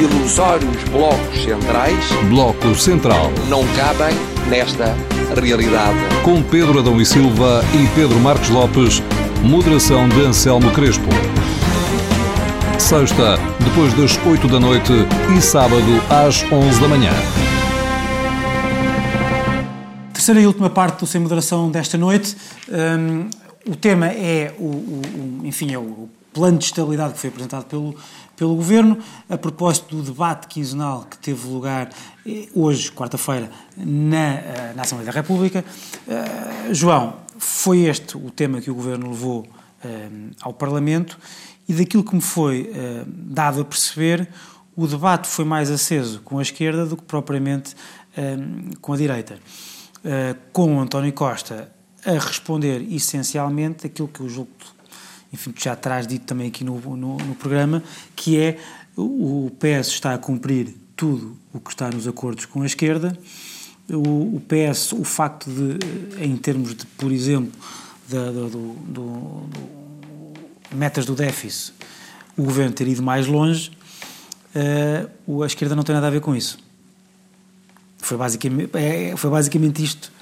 Speaker 9: ilusórios blocos centrais.
Speaker 5: Bloco Central.
Speaker 9: Não cabem nesta realidade.
Speaker 5: Com Pedro Adão e Silva e Pedro Marcos Lopes, moderação de Anselmo Crespo. Sexta, depois das 8 da noite e sábado às 11 da manhã.
Speaker 1: Terceira e última parte do Sem Moderação desta noite. Um, o tema é o, o, o, enfim, é o plano de estabilidade que foi apresentado pelo pelo Governo, a propósito do debate quinzenal que teve lugar eh, hoje, quarta-feira, na, eh, na Assembleia da República. Uh, João, foi este o tema que o Governo levou ao Parlamento e daquilo que me foi dado a perceber, o debate foi mais aceso com a esquerda do que propriamente com a direita. com o António Costa a responder essencialmente aquilo que eu julgo enfim, já traz dito também aqui no, no, no programa, que é o PS está a cumprir tudo o que está nos acordos com a esquerda. O, o PS, o facto de, em termos de, por exemplo, da, do, do, do, metas do déficit, o governo ter ido mais longe, uh, a esquerda não tem nada a ver com isso. Foi basicamente, é, foi basicamente isto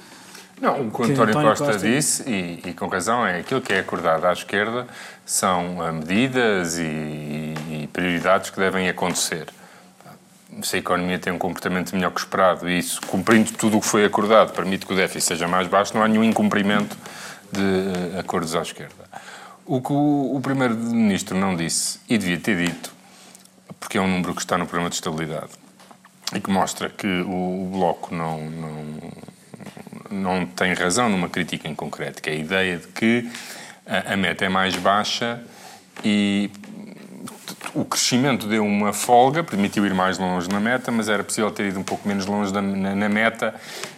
Speaker 2: não, o que António, António Costa, Costa, disse, e, e, com razão, é aquilo que é acordado à esquerda são ah, medidas e, e, prioridades que devem acontecer. Se a economia tem um comportamento melhor que esperado e isso, cumprindo tudo o que foi acordado, permite que o déficit seja mais baixo, não há nenhum incumprimento de uh, acordos à esquerda. O que o, o Primeiro-Ministro não disse, e devia ter dito, porque é um número que está no programa de estabilidade, e que mostra que o, o Bloco não, não não tem razão numa crítica em concreto, que é a ideia de que a, a meta é mais baixa e o crescimento deu uma folga, permitiu ir mais longe na meta, mas era possível ter ido um pouco menos longe na, na, na meta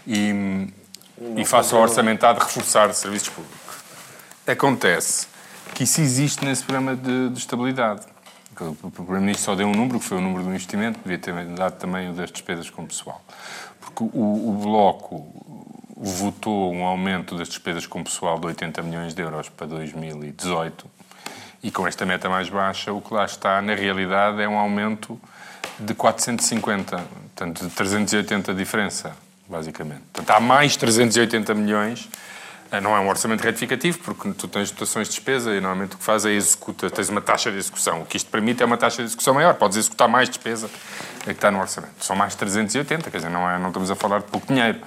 Speaker 2: e, e face ao orçamentado reforçar serviços públicos. Acontece que isso existe nesse programa de, de estabilidade. O Primeiro-Ministro só deu um número, que foi o número do investimento, devia ter dado também o das despesas com o pessoal. Porque o, o Bloco votou um aumento das despesas com pessoal de 80 milhões de euros para 2018 e com esta meta mais baixa, o que lá está, na realidade, é um aumento de 450, portanto, de 380 diferença, basicamente. Portanto, há mais 380 milhões Não é um orçamento retificativo, porque tu tens dotações de despesa e normalmente o que faz é executa, tens uma taxa de execução. O que isto permite é uma taxa de execução maior, podes executar mais despesa que está no orçamento. São mais de 380, quer dizer, não, é, não estamos a falar de pouco dinheiro.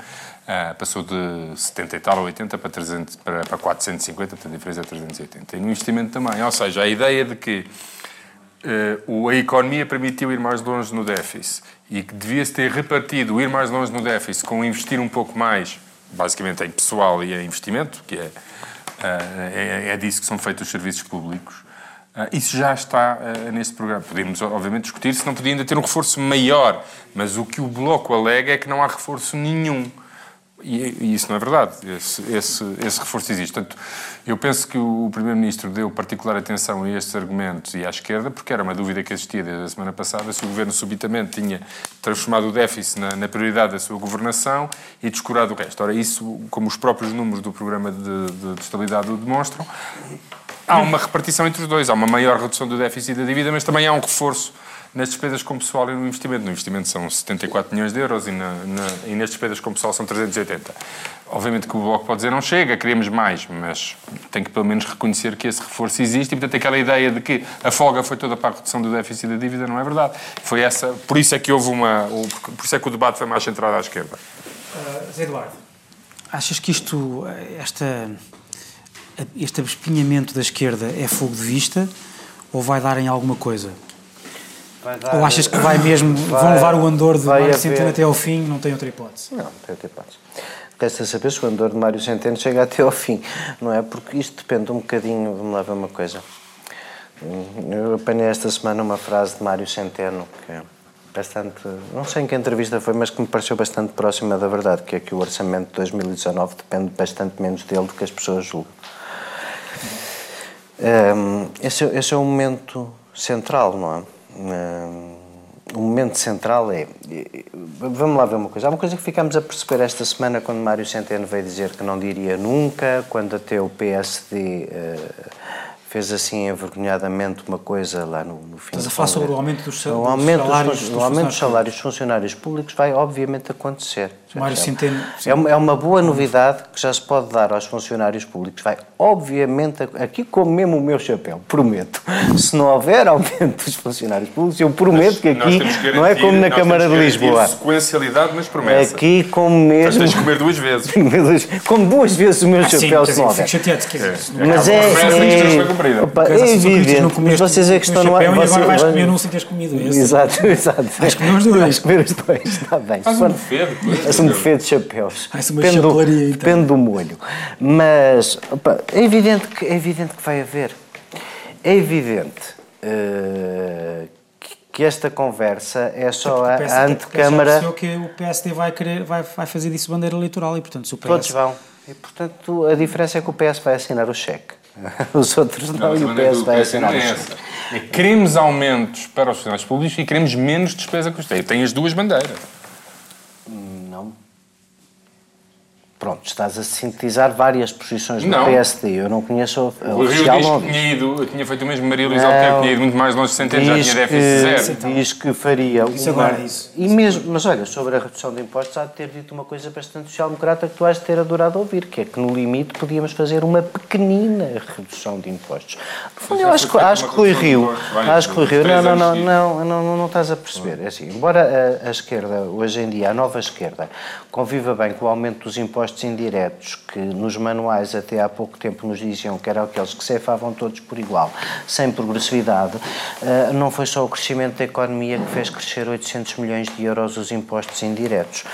Speaker 2: Uh, passou de 70 e tal a 80 para, 300, para, para 450, portanto a diferença é 380. E no investimento também, ou seja, a ideia de que uh, a economia permitiu ir mais longe no déficit e que devia-se ter repartido ir mais longe no déficit com investir um pouco mais basicamente em pessoal e em investimento, que é, eh, é, é disso que são feitos os serviços públicos. Eh, isso já está uh, neste programa. Podemos, obviamente, discutir se não podia ainda ter um reforço maior, mas o que o Bloco alega é que não há reforço nenhum. E, e isso não é verdade. Esse, esse, esse, reforço existe. Portanto, eu penso que o Primeiro-Ministro deu particular atenção a estes argumentos e à esquerda, porque era uma dúvida que existia desde a semana passada se o Governo subitamente tinha transformado o déficit na, na prioridade da sua governação e descurado o resto. Ora, isso, como os próprios números do Programa de, de, de Estabilidade o demonstram, há uma repartição entre os dois. Há uma maior redução do déficit e da dívida, mas também há um reforço nas despesas com pessoal e no investimento. No investimento são 74 milhões de euros e, na, na, e nas despesas com pessoal são 380. Obviamente que o Bloco pode dizer não chega, queremos mais, mas tem que pelo menos reconhecer que esse reforço existe e, portanto, aquela ideia de que a folga foi toda para a redução do déficit e da dívida não é verdade. Foi essa, por isso é que houve uma, por isso é que o debate foi mais centrado à esquerda.
Speaker 1: Uh, Zé Eduardo, achas que isto, esta, este abespinhamento da esquerda é fogo de vista ou vai dar em alguma coisa? Dar, Ou achas que vai mesmo, vai, vão levar o andor de Mário Centeno até ao fim, não tem outra hipótese?
Speaker 3: Não, não tem outra hipótese. Resta saber se o andor de Mário Centeno chega até ao fim, não é? Porque isto depende um bocadinho, vamos lá ver uma coisa. Eu apanhei esta semana uma frase de Mário Centeno que é bastante, não sei em que entrevista foi, mas que me pareceu bastante próxima da verdade, que é que o orçamento de 2019 depende bastante menos dele do que as pessoas julgam. Um, esse, esse é um momento central, não é? O momento central é. Vamos lá ver uma coisa. Há uma coisa que ficamos a perceber esta semana quando Mário Centeno veio dizer que não diria nunca, quando até o PSD. Uh, fez assim envergonhadamente uma coisa lá no, no fim.
Speaker 1: Estás a falar sobre o aumento dos, o
Speaker 3: aumento
Speaker 1: dos salários
Speaker 3: dos, O aumento dos salários dos funcionários públicos vai obviamente acontecer.
Speaker 1: Mário Centeno...
Speaker 3: É uma, é uma boa novidade que já se pode dar aos funcionários públicos. Vai obviamente, aqui como mesmo o meu chapéu, prometo. Se não houver aumento dos funcionários públicos, eu prometo que aqui não é como na Câmara de Lisboa.
Speaker 2: sequencialidade nas promessas.
Speaker 3: Aqui como mesmo...
Speaker 2: Mas tens de comer duas vezes. *laughs*
Speaker 3: como duas vezes o meu ah, chapéu sim, se não houver.
Speaker 1: Chateado, é.
Speaker 3: Mas é... é comprida. Opa, é evidente. Comeste, vocês é que estão no ar.
Speaker 1: E agora vais comer um sem teres comido esse.
Speaker 3: Exato, exato.
Speaker 1: Vais comer os dois.
Speaker 3: Vais comer os dois, está bem.
Speaker 2: Faz um buffet.
Speaker 3: Um buffet de chapéus.
Speaker 1: Faz uma depende, do, então.
Speaker 3: depende do molho. Mas opa, é, evidente que, é evidente que vai haver. É evidente uh, que esta conversa é só a, a antecâmara.
Speaker 1: Já que o PSD vai, querer, vai, vai fazer disso bandeira eleitoral e, portanto, se o PS...
Speaker 3: Todos vão. E, portanto, a diferença é que o PS vai assinar o cheque. *laughs* Os outros não, não e o PS vai assinar.
Speaker 2: É essa. É queremos aumentos para os funcionários públicos e queremos menos despesa os Tem as duas bandeiras.
Speaker 3: Pronto, estás a sintetizar várias posições do não. PSD. Eu não conheço a o oficial
Speaker 2: Rio diz que tinha ido, eu tinha feito o mesmo Maria Luísa Albuquerque, tinha ido muito mais longe de Centeno, já tinha déficit
Speaker 3: zero. Diz que faria
Speaker 1: isso uma... agora, isso.
Speaker 3: E mesmo, mas olha, sobre a redução de impostos, há de ter dito uma coisa bastante social-democrata que tu has de ter adorado ouvir, que é que no limite podíamos fazer uma pequenina redução de impostos. eu acho, que, acho que Rui Rio, acho que Rui Rio, não, não, não, não, não, não, não estás a perceber. É assim, embora a, a esquerda, hoje em dia, a nova esquerda, conviva bem com o aumento dos impostos impostos indiretos, que nos manuais até há pouco tempo nos diziam que eram aqueles que cefavam todos por igual, sem progressividade, eh, não foi só o crescimento da economia que fez crescer 800 milhões de euros os impostos indiretos.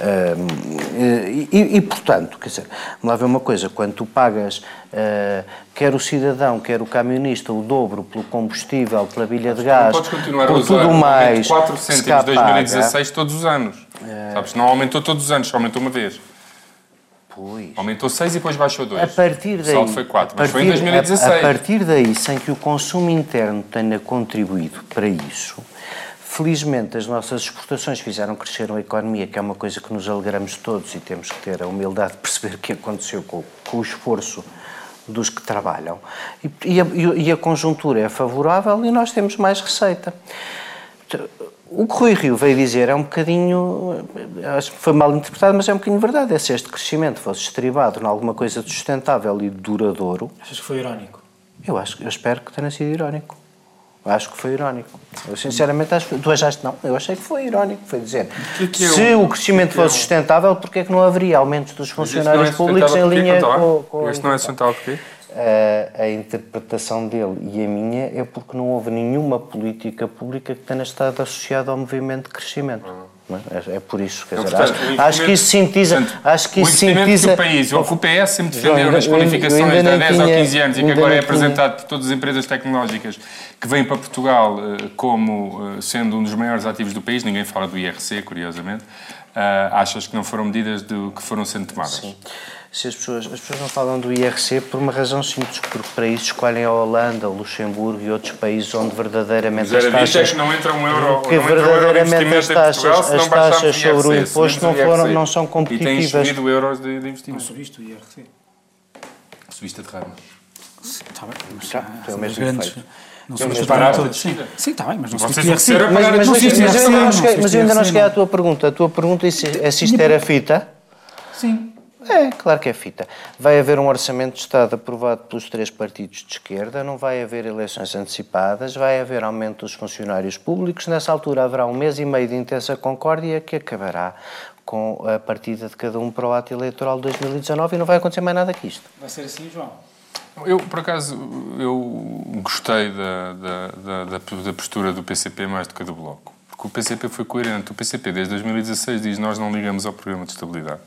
Speaker 3: Eh, e, e portanto, quer dizer, lá ver uma coisa, quando tu pagas Uh, quer o cidadão, quer o camionista, o dobro pelo combustível, pela bilha de gás,
Speaker 2: podes continuar
Speaker 3: por
Speaker 2: a usar
Speaker 3: tudo mais.
Speaker 2: 4 cêntimos de 2016 todos os anos. Sabes, não aumentou todos os anos, só aumentou uma vez. Aumentou 6 e depois baixou 2.
Speaker 3: A partir daí. O
Speaker 2: saldo foi 4, mas partir, foi em 2016.
Speaker 3: A, a partir daí, sem que o consumo interno tenha contribuído para isso, felizmente as nossas exportações fizeram crescer a economia, que é uma coisa que nos alegramos todos e temos que ter a humildade de perceber o que aconteceu com, com o esforço dos que trabalham. E, e, a, e a conjuntura é favorável e nós temos mais receita o que Rui Rio veio dizer é um bocadinho, acho que foi mal interpretado, mas é um bocadinho verdade. É se este crescimento fosse estribado em alguma coisa de sustentável e duradouro.
Speaker 1: Achas que foi irónico?
Speaker 3: Eu, acho, eu espero que tenha sido irónico. Acho que foi irónico. Eu sinceramente acho que. Tu achaste não? Eu achei que foi irónico. Foi dizer. Que que se eu, o crescimento fosse sustentável, porquê é que não haveria aumentos dos funcionários é públicos em linha com,
Speaker 2: com. Este não é sustentável porquê?
Speaker 3: A, a, interpretação dele e a minha é porque não houve nenhuma política pública que tenha estado associada ao movimento de crescimento. É, é, por isso, quer dizer, acho, acho, que isso sintetiza. Acho que isso sintetiza.
Speaker 2: o país, o que o PS sempre defendeu nas qualificações de há 10 ou 15 anos e que agora é apresentado por todas as empresas tecnológicas que vêm para Portugal eh, como eh, sendo um dos maiores ativos do país, ninguém fala do IRC, curiosamente, eh, achas que não foram medidas do, que foram sendo tomadas? Sim
Speaker 3: se as pessoas, as pessoas não falam do IRC por uma razão simples, porque para isso escolhem a Holanda, o Luxemburgo e outros países onde verdadeiramente
Speaker 2: as
Speaker 3: taxas...
Speaker 2: é que não entra um euro,
Speaker 3: porque verdadeiramente as taxas, Portugal, as taxas sobre o imposto não, foram, não são competitivas.
Speaker 2: E têm subido euros de, de investimento.
Speaker 1: Não subiste o IRC.
Speaker 2: Subiste a ramo.
Speaker 1: Está bem, mas
Speaker 3: tá, foi o mesmo grandes...
Speaker 1: Não somos para todos. Sim, sim está bem, mas não
Speaker 2: subiste
Speaker 1: o IRC.
Speaker 3: Mas eu ainda não cheguei à tua pergunta. A tua pergunta é se isto era fita.
Speaker 1: Sim.
Speaker 3: É, claro que é fita. Vai haver um orçamento de Estado aprovado pelos três partidos de esquerda, não vai haver eleições antecipadas, vai haver aumento dos funcionários públicos. Nessa altura haverá um mês e meio de intensa concórdia que acabará com a partida de cada um para o ato eleitoral de 2019 e não vai acontecer mais nada que isto.
Speaker 1: Vai ser assim, João?
Speaker 2: Eu, por acaso, eu gostei da, da, da, da postura do PCP mais do que a do Bloco. Porque o PCP foi coerente. O PCP, desde 2016, diz nós não ligamos ao programa de estabilidade.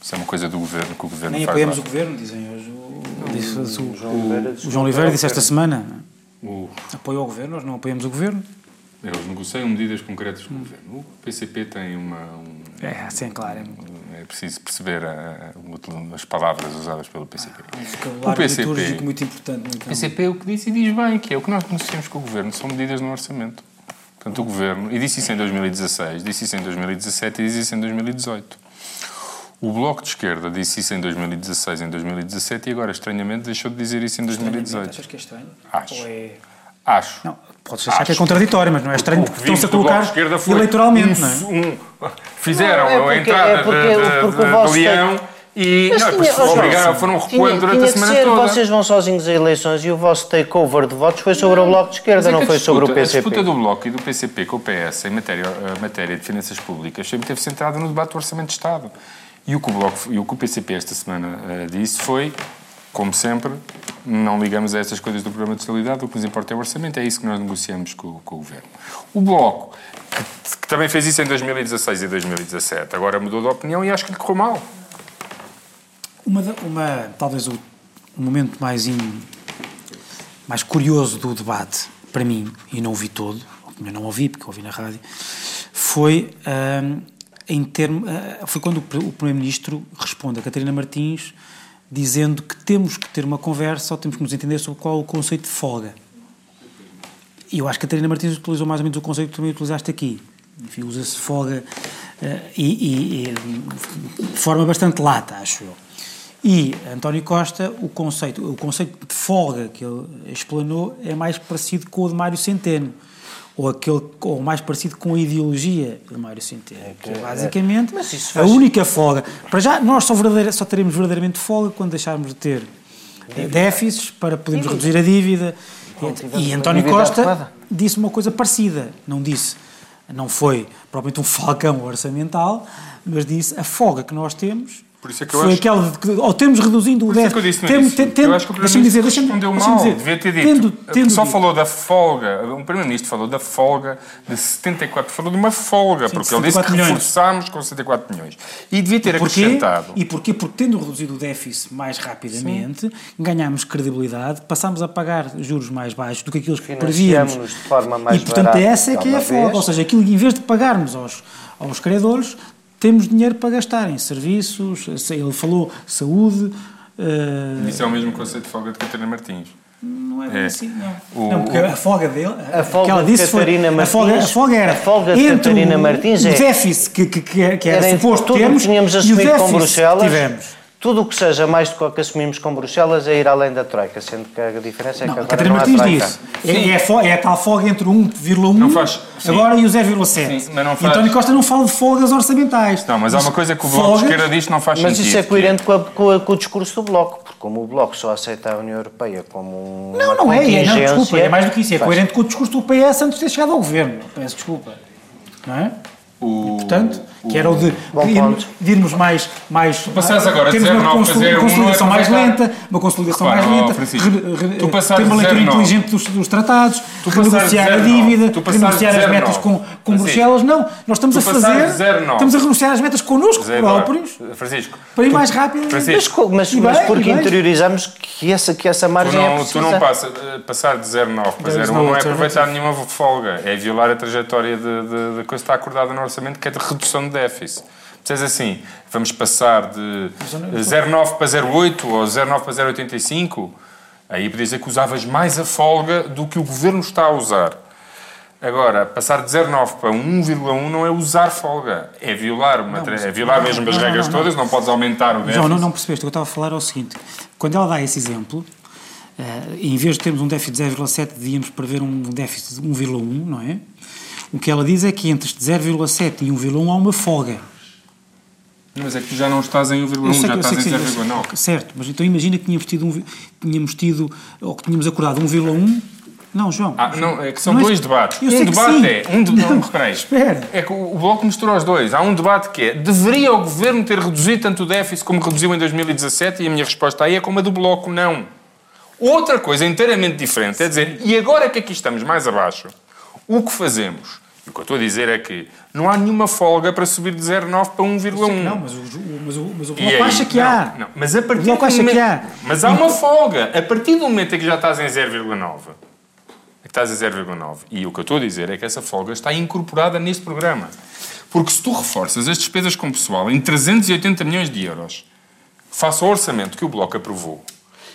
Speaker 2: Isso é uma coisa do governo que o governo
Speaker 1: Nem faz. Nem apoiamos o governo, dizem hoje. O, disse, o, o, João Oliveira, o João Oliveira disse esta semana. O... Apoio ao governo, nós não apoiamos o governo.
Speaker 2: Eles negociam medidas concretas com o governo. O PCP tem uma. Um,
Speaker 1: é, sim, claro.
Speaker 2: É, é preciso perceber a, a, as palavras usadas pelo PCP.
Speaker 1: Ah, o PCP. muito importante. Então.
Speaker 2: O PCP é o que disse e diz bem, que é o que nós negociamos com o governo, são medidas no orçamento. Portanto, o governo, e disse isso em 2016, disse isso em 2017 e disse isso em 2018. O Bloco de Esquerda disse isso em 2016, em 2017 e agora, estranhamente, deixou de dizer isso em 2018.
Speaker 1: Achas que é estranho?
Speaker 2: Acho.
Speaker 1: É...
Speaker 2: Acho.
Speaker 1: Não, podes achar Acho. que é contraditório, mas não é estranho porque estão-se a colocar eleitoralmente,
Speaker 2: um,
Speaker 1: não é?
Speaker 2: Um, fizeram não, é porque, a entrada é porque, de, porque de, de Leão e não, tinha, foram, obrigaram, foram recuando durante
Speaker 3: tinha
Speaker 2: a semana
Speaker 3: ser,
Speaker 2: toda.
Speaker 3: Vocês vão sozinhos a eleições e o vosso takeover de votos foi sobre o Bloco de Esquerda, não, é foi sobre o PCP. A
Speaker 2: disputa do Bloco e do PCP com o PS em matéria, matéria de finanças públicas sempre teve centrada no debate do Orçamento de Estado. E o que o, Bloco, e o, que o PCP esta semana uh, disse foi, como sempre, não ligamos a essas coisas do programa de estabilidade, o que nos importa é o orçamento, é isso que nós negociamos com, com o Governo. O Bloco, que, que, também fez isso em 2016 e 2017, agora mudou de opinião e acho que lhe correu mal.
Speaker 1: Uma, uma talvez o, o momento mais, in, mais curioso do debate, para mim, e não ouvi todo, ou não ouvi, porque ouvi na rádio, foi... Uh, em termo, eh, foi quando o Primeiro-Ministro responde a Catarina Martins dizendo que temos que ter uma conversa ou temos que nos entender sobre qual o conceito de folga. E eu acho que a Catarina Martins utilizou mais ou menos o conceito que também utilizaste aqui. Enfim, usa-se folga uh, e, e, e, de forma bastante lata, acho eu. E António Costa, o conceito, o conceito de folga que ele explanou é mais parecido com o de Mário Centeno ou aquele ou mais parecido com a ideologia de Mário Centeno, é que, é, basicamente é, faz... a única folga. Para já, nós só, só teremos verdadeiramente folga quando deixarmos de ter dívida. déficits para podermos reduzir a dívida. e, e António Costa adequada. disse uma coisa parecida, não disse, não foi propriamente um falcão orçamental, mas disse a folga que nós temos
Speaker 2: por isso é que eu
Speaker 1: foi
Speaker 2: acho...
Speaker 1: aquela de que, ou temos reduzindo o déficit.
Speaker 2: É que eu disse no início. Tem, tem, eu acho que o Primeiro-Ministro respondeu mal. Dizer, Devia ter dito. Tendo, tendo só dito. falou da folga. O Primeiro-Ministro falou da folga de 74. Falou de uma folga, Sim, porque ele disse que milhões. reforçámos com 74 milhões. E devia ter e porquê? acrescentado.
Speaker 1: E porquê? Porque tendo reduzido o déficit mais rapidamente, Sim. ganhámos credibilidade, passámos a pagar juros mais baixos do que aqueles que prevíamos.
Speaker 3: de forma mais
Speaker 1: E, portanto, essa é que é a folga. Ou seja, aquilo, em vez de pagarmos aos, aos credores, temos dinheiro para gastar em serviços, ele falou saúde.
Speaker 2: Uh... Isso é o mesmo conceito de folga de Catarina Martins.
Speaker 1: Não é, é. assim, não. O, não, porque a folga dele, a folga que ela disse
Speaker 3: de Catarina
Speaker 1: foi,
Speaker 3: Martins,
Speaker 1: a folga, a folga era
Speaker 3: a folga de entre Catarina
Speaker 1: o,
Speaker 3: Martins
Speaker 1: o déficit que, que, que, que era, era suposto termos
Speaker 3: tínhamos
Speaker 1: e o
Speaker 3: déficit com Bruxelas,
Speaker 1: tivemos.
Speaker 3: Tudo o que seja mais do que o que assumimos com Bruxelas é ir além da Troika, sendo que a diferença é
Speaker 1: não,
Speaker 3: que
Speaker 1: agora Catarina não há Martins disse. É, é, é, a tal folga entre 1,1 faz, agora e o 0,7. E António Costa não fala de folgas orçamentais.
Speaker 2: Não, mas, mas há uma coisa que o Bloco folgas, de Esquerda diz que não faz
Speaker 3: mas
Speaker 2: sentido.
Speaker 3: Mas isso é coerente com, a, com, a, com, o discurso do Bloco, porque como o Bloco só aceita a União Europeia como
Speaker 1: Não, não é, é, não, desculpa, é mais do que isso, é faz. coerente com o discurso do PS antes de ter chegado ao governo. Peço desculpa. Não é? O, portanto, o, que era o de, de, irmos mais. mais
Speaker 2: tu passares agora
Speaker 1: termos
Speaker 2: uma
Speaker 1: consolidação, consolidação mais lenta, uma consolidação mais lenta, ter uma leitura inteligente dos, dos tratados, renegociar a dívida, renegociar as metas com, com Bruxelas. Não, nós estamos a fazer. Estamos a renegociar as metas connosco próprios
Speaker 2: Francisco,
Speaker 1: para ir mais rápido.
Speaker 3: Francisco, mas, mas, mas porque interiorizamos que essa, que essa margem
Speaker 2: tu não,
Speaker 3: é precisa.
Speaker 2: Tu não passa, eh, passar de 0,9 para 0,1 não é aproveitar nenhuma folga, é violar a trajetória de, de, de coisa que está acordada no orçamento, que é de redução de déficit. Dizes assim, vamos passar de 0,9 para 0,8 ou 0,9 para 0,85, aí podia dizer que usavas mais a folga do que o governo está a usar. Agora, passar de 0,9 para 1,1 não é usar folga, é violar, uma, não, é violar mesmo as regras não, não, todas, não podes aumentar o déficit.
Speaker 1: João, não, não percebeste, o que eu estava a falar é o seguinte, quando ela dá esse exemplo, uh, em vez de termos um déficit de 0,7, devíamos prever um déficit de 1,1, não é? O que ela diz é que entre 0,7 e 1,1 há uma folga.
Speaker 2: Mas é que tu já não estás em 1,1, já estás em 0,9.
Speaker 1: Certo, mas então imagina que tínhamos tido, um, tínhamos tido ou que tínhamos acordado 1,1 não, João.
Speaker 2: Ah, não, é que são dois debates. um debate é. Um de, não, não, espera. É que o Bloco misturou os dois. Há um debate que é: deveria o governo ter reduzido tanto o déficit como reduziu em 2017? E a minha resposta aí é como a do Bloco: não. Outra coisa inteiramente diferente é dizer: e agora que aqui estamos mais abaixo, o que fazemos? O que eu estou a dizer é que não há nenhuma folga para subir de 0,9 para 1,1.
Speaker 1: Não, mas o, mas o, mas o Bloco acha que há.
Speaker 2: Não, mas a partir o Bloco acha momento, que há. Mas há uma folga. A partir do momento em que já estás em 0,9 estás a 0,9. E o que eu estou a dizer é que essa folga está incorporada neste programa. Porque se tu reforças as despesas com pessoal em 380 milhões de euros, face ao orçamento que o Bloco aprovou,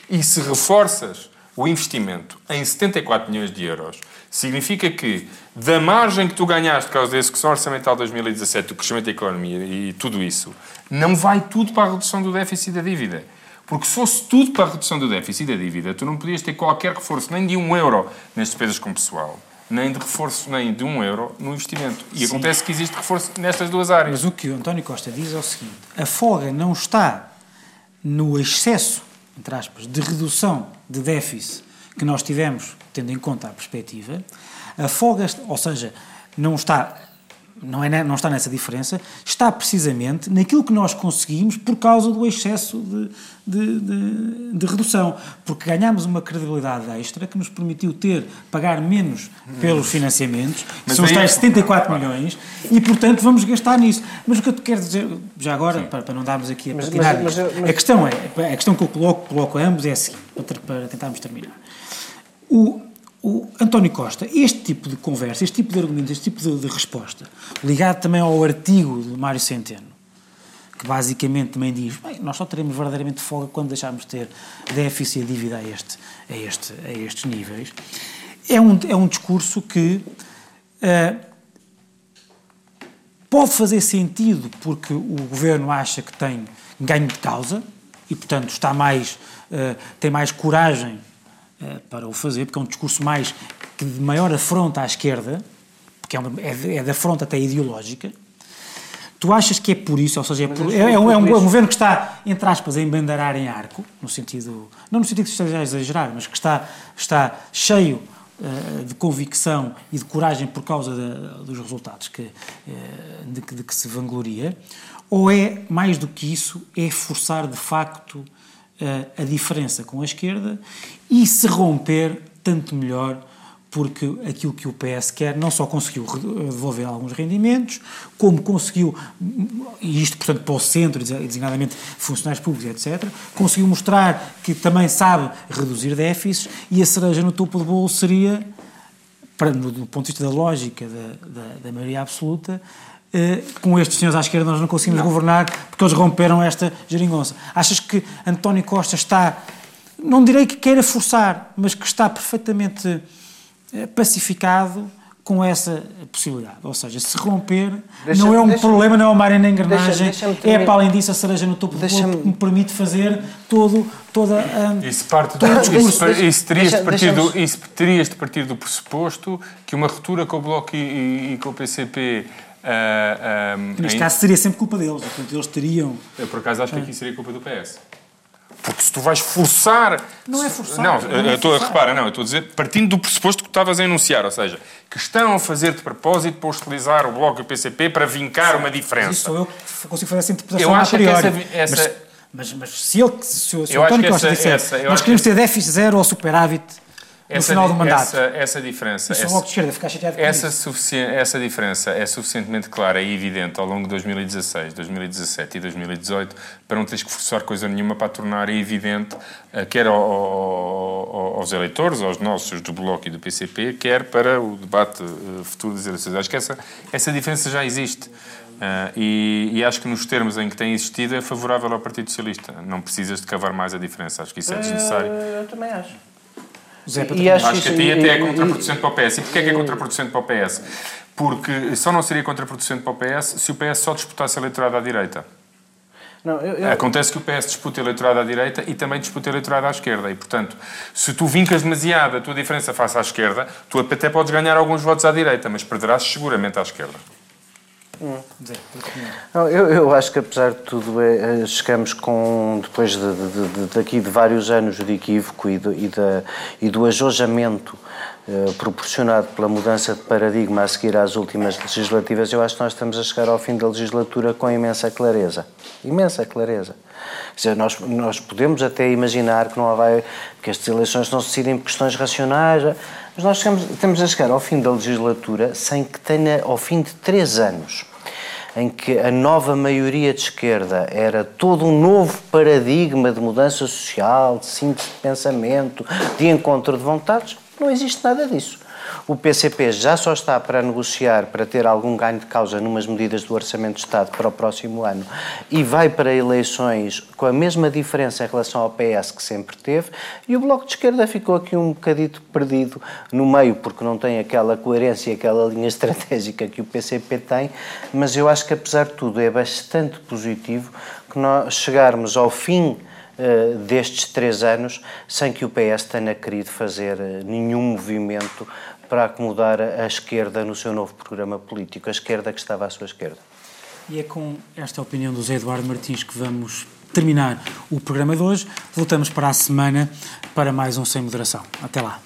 Speaker 2: e se reforças o investimento em 74 milhões de euros, significa que da margem que tu ganhaste por causa da execução orçamental de 2017, do crescimento da economia e tudo isso, não vai tudo para a redução do déficit da dívida. Porque se fosse tudo para a redução do déficit e da dívida, tu não podias ter qualquer reforço, nem de um euro nas despesas com pessoal, nem de reforço nem de um euro no investimento. E Sim. acontece que existe reforço nestas duas áreas.
Speaker 1: Mas o que o António Costa diz é o seguinte: a folga não está no excesso, entre aspas, de redução de déficit que nós tivemos, tendo em conta a perspectiva. A folga, ou seja, não está não, é, não está nessa diferença, está precisamente naquilo que nós conseguimos por causa do excesso de, de, de, de redução, porque ganhámos uma credibilidade extra que nos permitiu ter, pagar menos pelos financiamentos, que são os tais 74 milhões, e portanto vamos gastar nisso. Mas o que eu te quero dizer, já agora, para, para, não darmos aqui a patinar, mas, mas, mas, a questão é, a questão que eu coloco, coloco a ambos é assim, para, para tentarmos terminar. O, o António Costa, este tipo de conversa, este tipo de argumentos, este tipo de, de resposta, ligado também ao artigo de Mário Centeno, que basicamente também diz, bem, nós só teremos verdadeiramente folga quando deixarmos de ter déficit e dívida a, este, a, este, a estes níveis, é um, é um discurso que uh, pode fazer sentido porque o governo acha que tem ganho de causa e, portanto, está mais, uh, tem mais coragem para o fazer, porque é um discurso mais que de maior afronta à esquerda, porque é, uma, é, é da afronta até ideológica. Tu achas que é por isso, ou seja, é, por, é, é, um, é, um, governo que está, entre aspas, a embandeirar em arco, no sentido, não no sentido que esteja a exagerar, mas que está, está cheio uh, de convicção e de coragem por causa de, dos resultados que, uh, de, de, que se vangloria, ou é, mais do que isso, é forçar de facto a diferença com a esquerda e se romper, tanto melhor, porque aquilo que o PS quer não só conseguiu devolver alguns rendimentos, como conseguiu, e isto, portanto, para o centro, designadamente funcionários públicos, etc., conseguiu mostrar que também sabe reduzir déficits e a cereja no topo do bolo seria, para, do ponto de vista da lógica da, da, da maioria absoluta, eh, com estes senhores à esquerda nós não conseguimos não. governar porque eles romperam esta geringonça. Achas que António Costa está, não direi que queira forçar, mas que está perfeitamente eh, pacificado com essa possibilidade. Ou seja, se romper, deixa, não é um deixa, problema, não é uma área na engrenagem, deixa, é para além disso a cereja no topo do bolo que me permite fazer todo, toda a.
Speaker 2: Isso, parte do, isso, isso, terias de partir do, isso terias de partir do pressuposto que uma ruptura com o Bloco e, e, e com o PCP. Uh,
Speaker 1: um, Neste em... caso seria sempre culpa deles, portanto eles teriam.
Speaker 2: Eu por acaso acho que aqui seria culpa do PS. Porque se tu vais forçar.
Speaker 1: Não é forçar.
Speaker 2: Não, não é eu estou a repara, não, eu estou a dizer, partindo do pressuposto que estavas a enunciar, ou seja, que estão a fazer de propósito para utilizar o Bloco e o PCP para vincar uma diferença. Isso
Speaker 1: sou eu que consigo fazer essa interpretação eu acho que essa, essa... Mas, mas, mas, se, ele, se, se o António Costa disser nós queremos ter déficit zero ou superávit no essa, final do mandato.
Speaker 2: Essa, essa diferença.
Speaker 1: Essa, de esquerda ficar chateado
Speaker 2: essa, essa diferença é suficientemente clara e evidente ao longo de 2016, 2017 e 2018 para não teres que forçar coisa nenhuma para tornar evidente, eh, quer ao, ao, aos eleitores, aos nossos do Bloco e do PCP, quer para o debate eh, futuro das eleições. Acho que essa, essa diferença já existe. Uh, e, e, acho que nos termos em que tem existido é favorável ao Partido Socialista. Não precisas de cavar mais a diferença. Acho que isso é desnecessário.
Speaker 3: Eu também acho.
Speaker 2: Zé, e acho, acho que até é contraproducente para o PS. E porquê é que é contraproducente para o PS? Porque só não seria contraproducente para o PS se o PS só disputasse eleitorado à direita. Não, eu, eu... Acontece que o PS disputa eleitorado à direita e também disputa eleitorado à esquerda. E, portanto, se tu vincas demasiado a tua diferença face à esquerda, tu até podes ganhar alguns votos à direita, mas perderás seguramente à esquerda.
Speaker 3: Não, eu, eu, acho que apesar de tudo é, é chegamos com depois de, de, de, daqui de vários anos de equívoco e, e, da, e do ajojamento eh, proporcionado pela mudança de paradigma a seguir às últimas legislativas, eu acho que nós estamos a chegar ao fim da legislatura com imensa clareza, imensa clareza. Quer dizer, nós, nós podemos até imaginar que não vai, que estas eleições não se decidem por questões racionais, mas nós chegamos, estamos a chegar ao fim da legislatura sem que tenha, ao fim de três anos, em que a nova maioria de esquerda era todo um novo paradigma de mudança social, de síntese de pensamento, de encontro de vontades, não existe nada disso. O PCP já só está para negociar, para ter algum ganho de causa numas medidas do Orçamento de Estado para o próximo ano e vai para eleições com a mesma diferença em relação ao PS que sempre teve. E o Bloco de Esquerda ficou aqui um bocadito perdido no meio porque não tem aquela coerência aquela linha *laughs* estratégica que o PCP tem, mas eu acho que apesar de tudo é bastante positivo que nós chegarmos ao fim Uh, destes três anos sem que o PS tenha querido fazer uh, nenhum movimento para acomodar a esquerda no seu novo programa político, a esquerda que estava à sua esquerda.
Speaker 1: E é com esta opinião do José Eduardo Martins que vamos terminar o programa de hoje. Voltamos para a semana para mais um Sem Moderação. Até lá.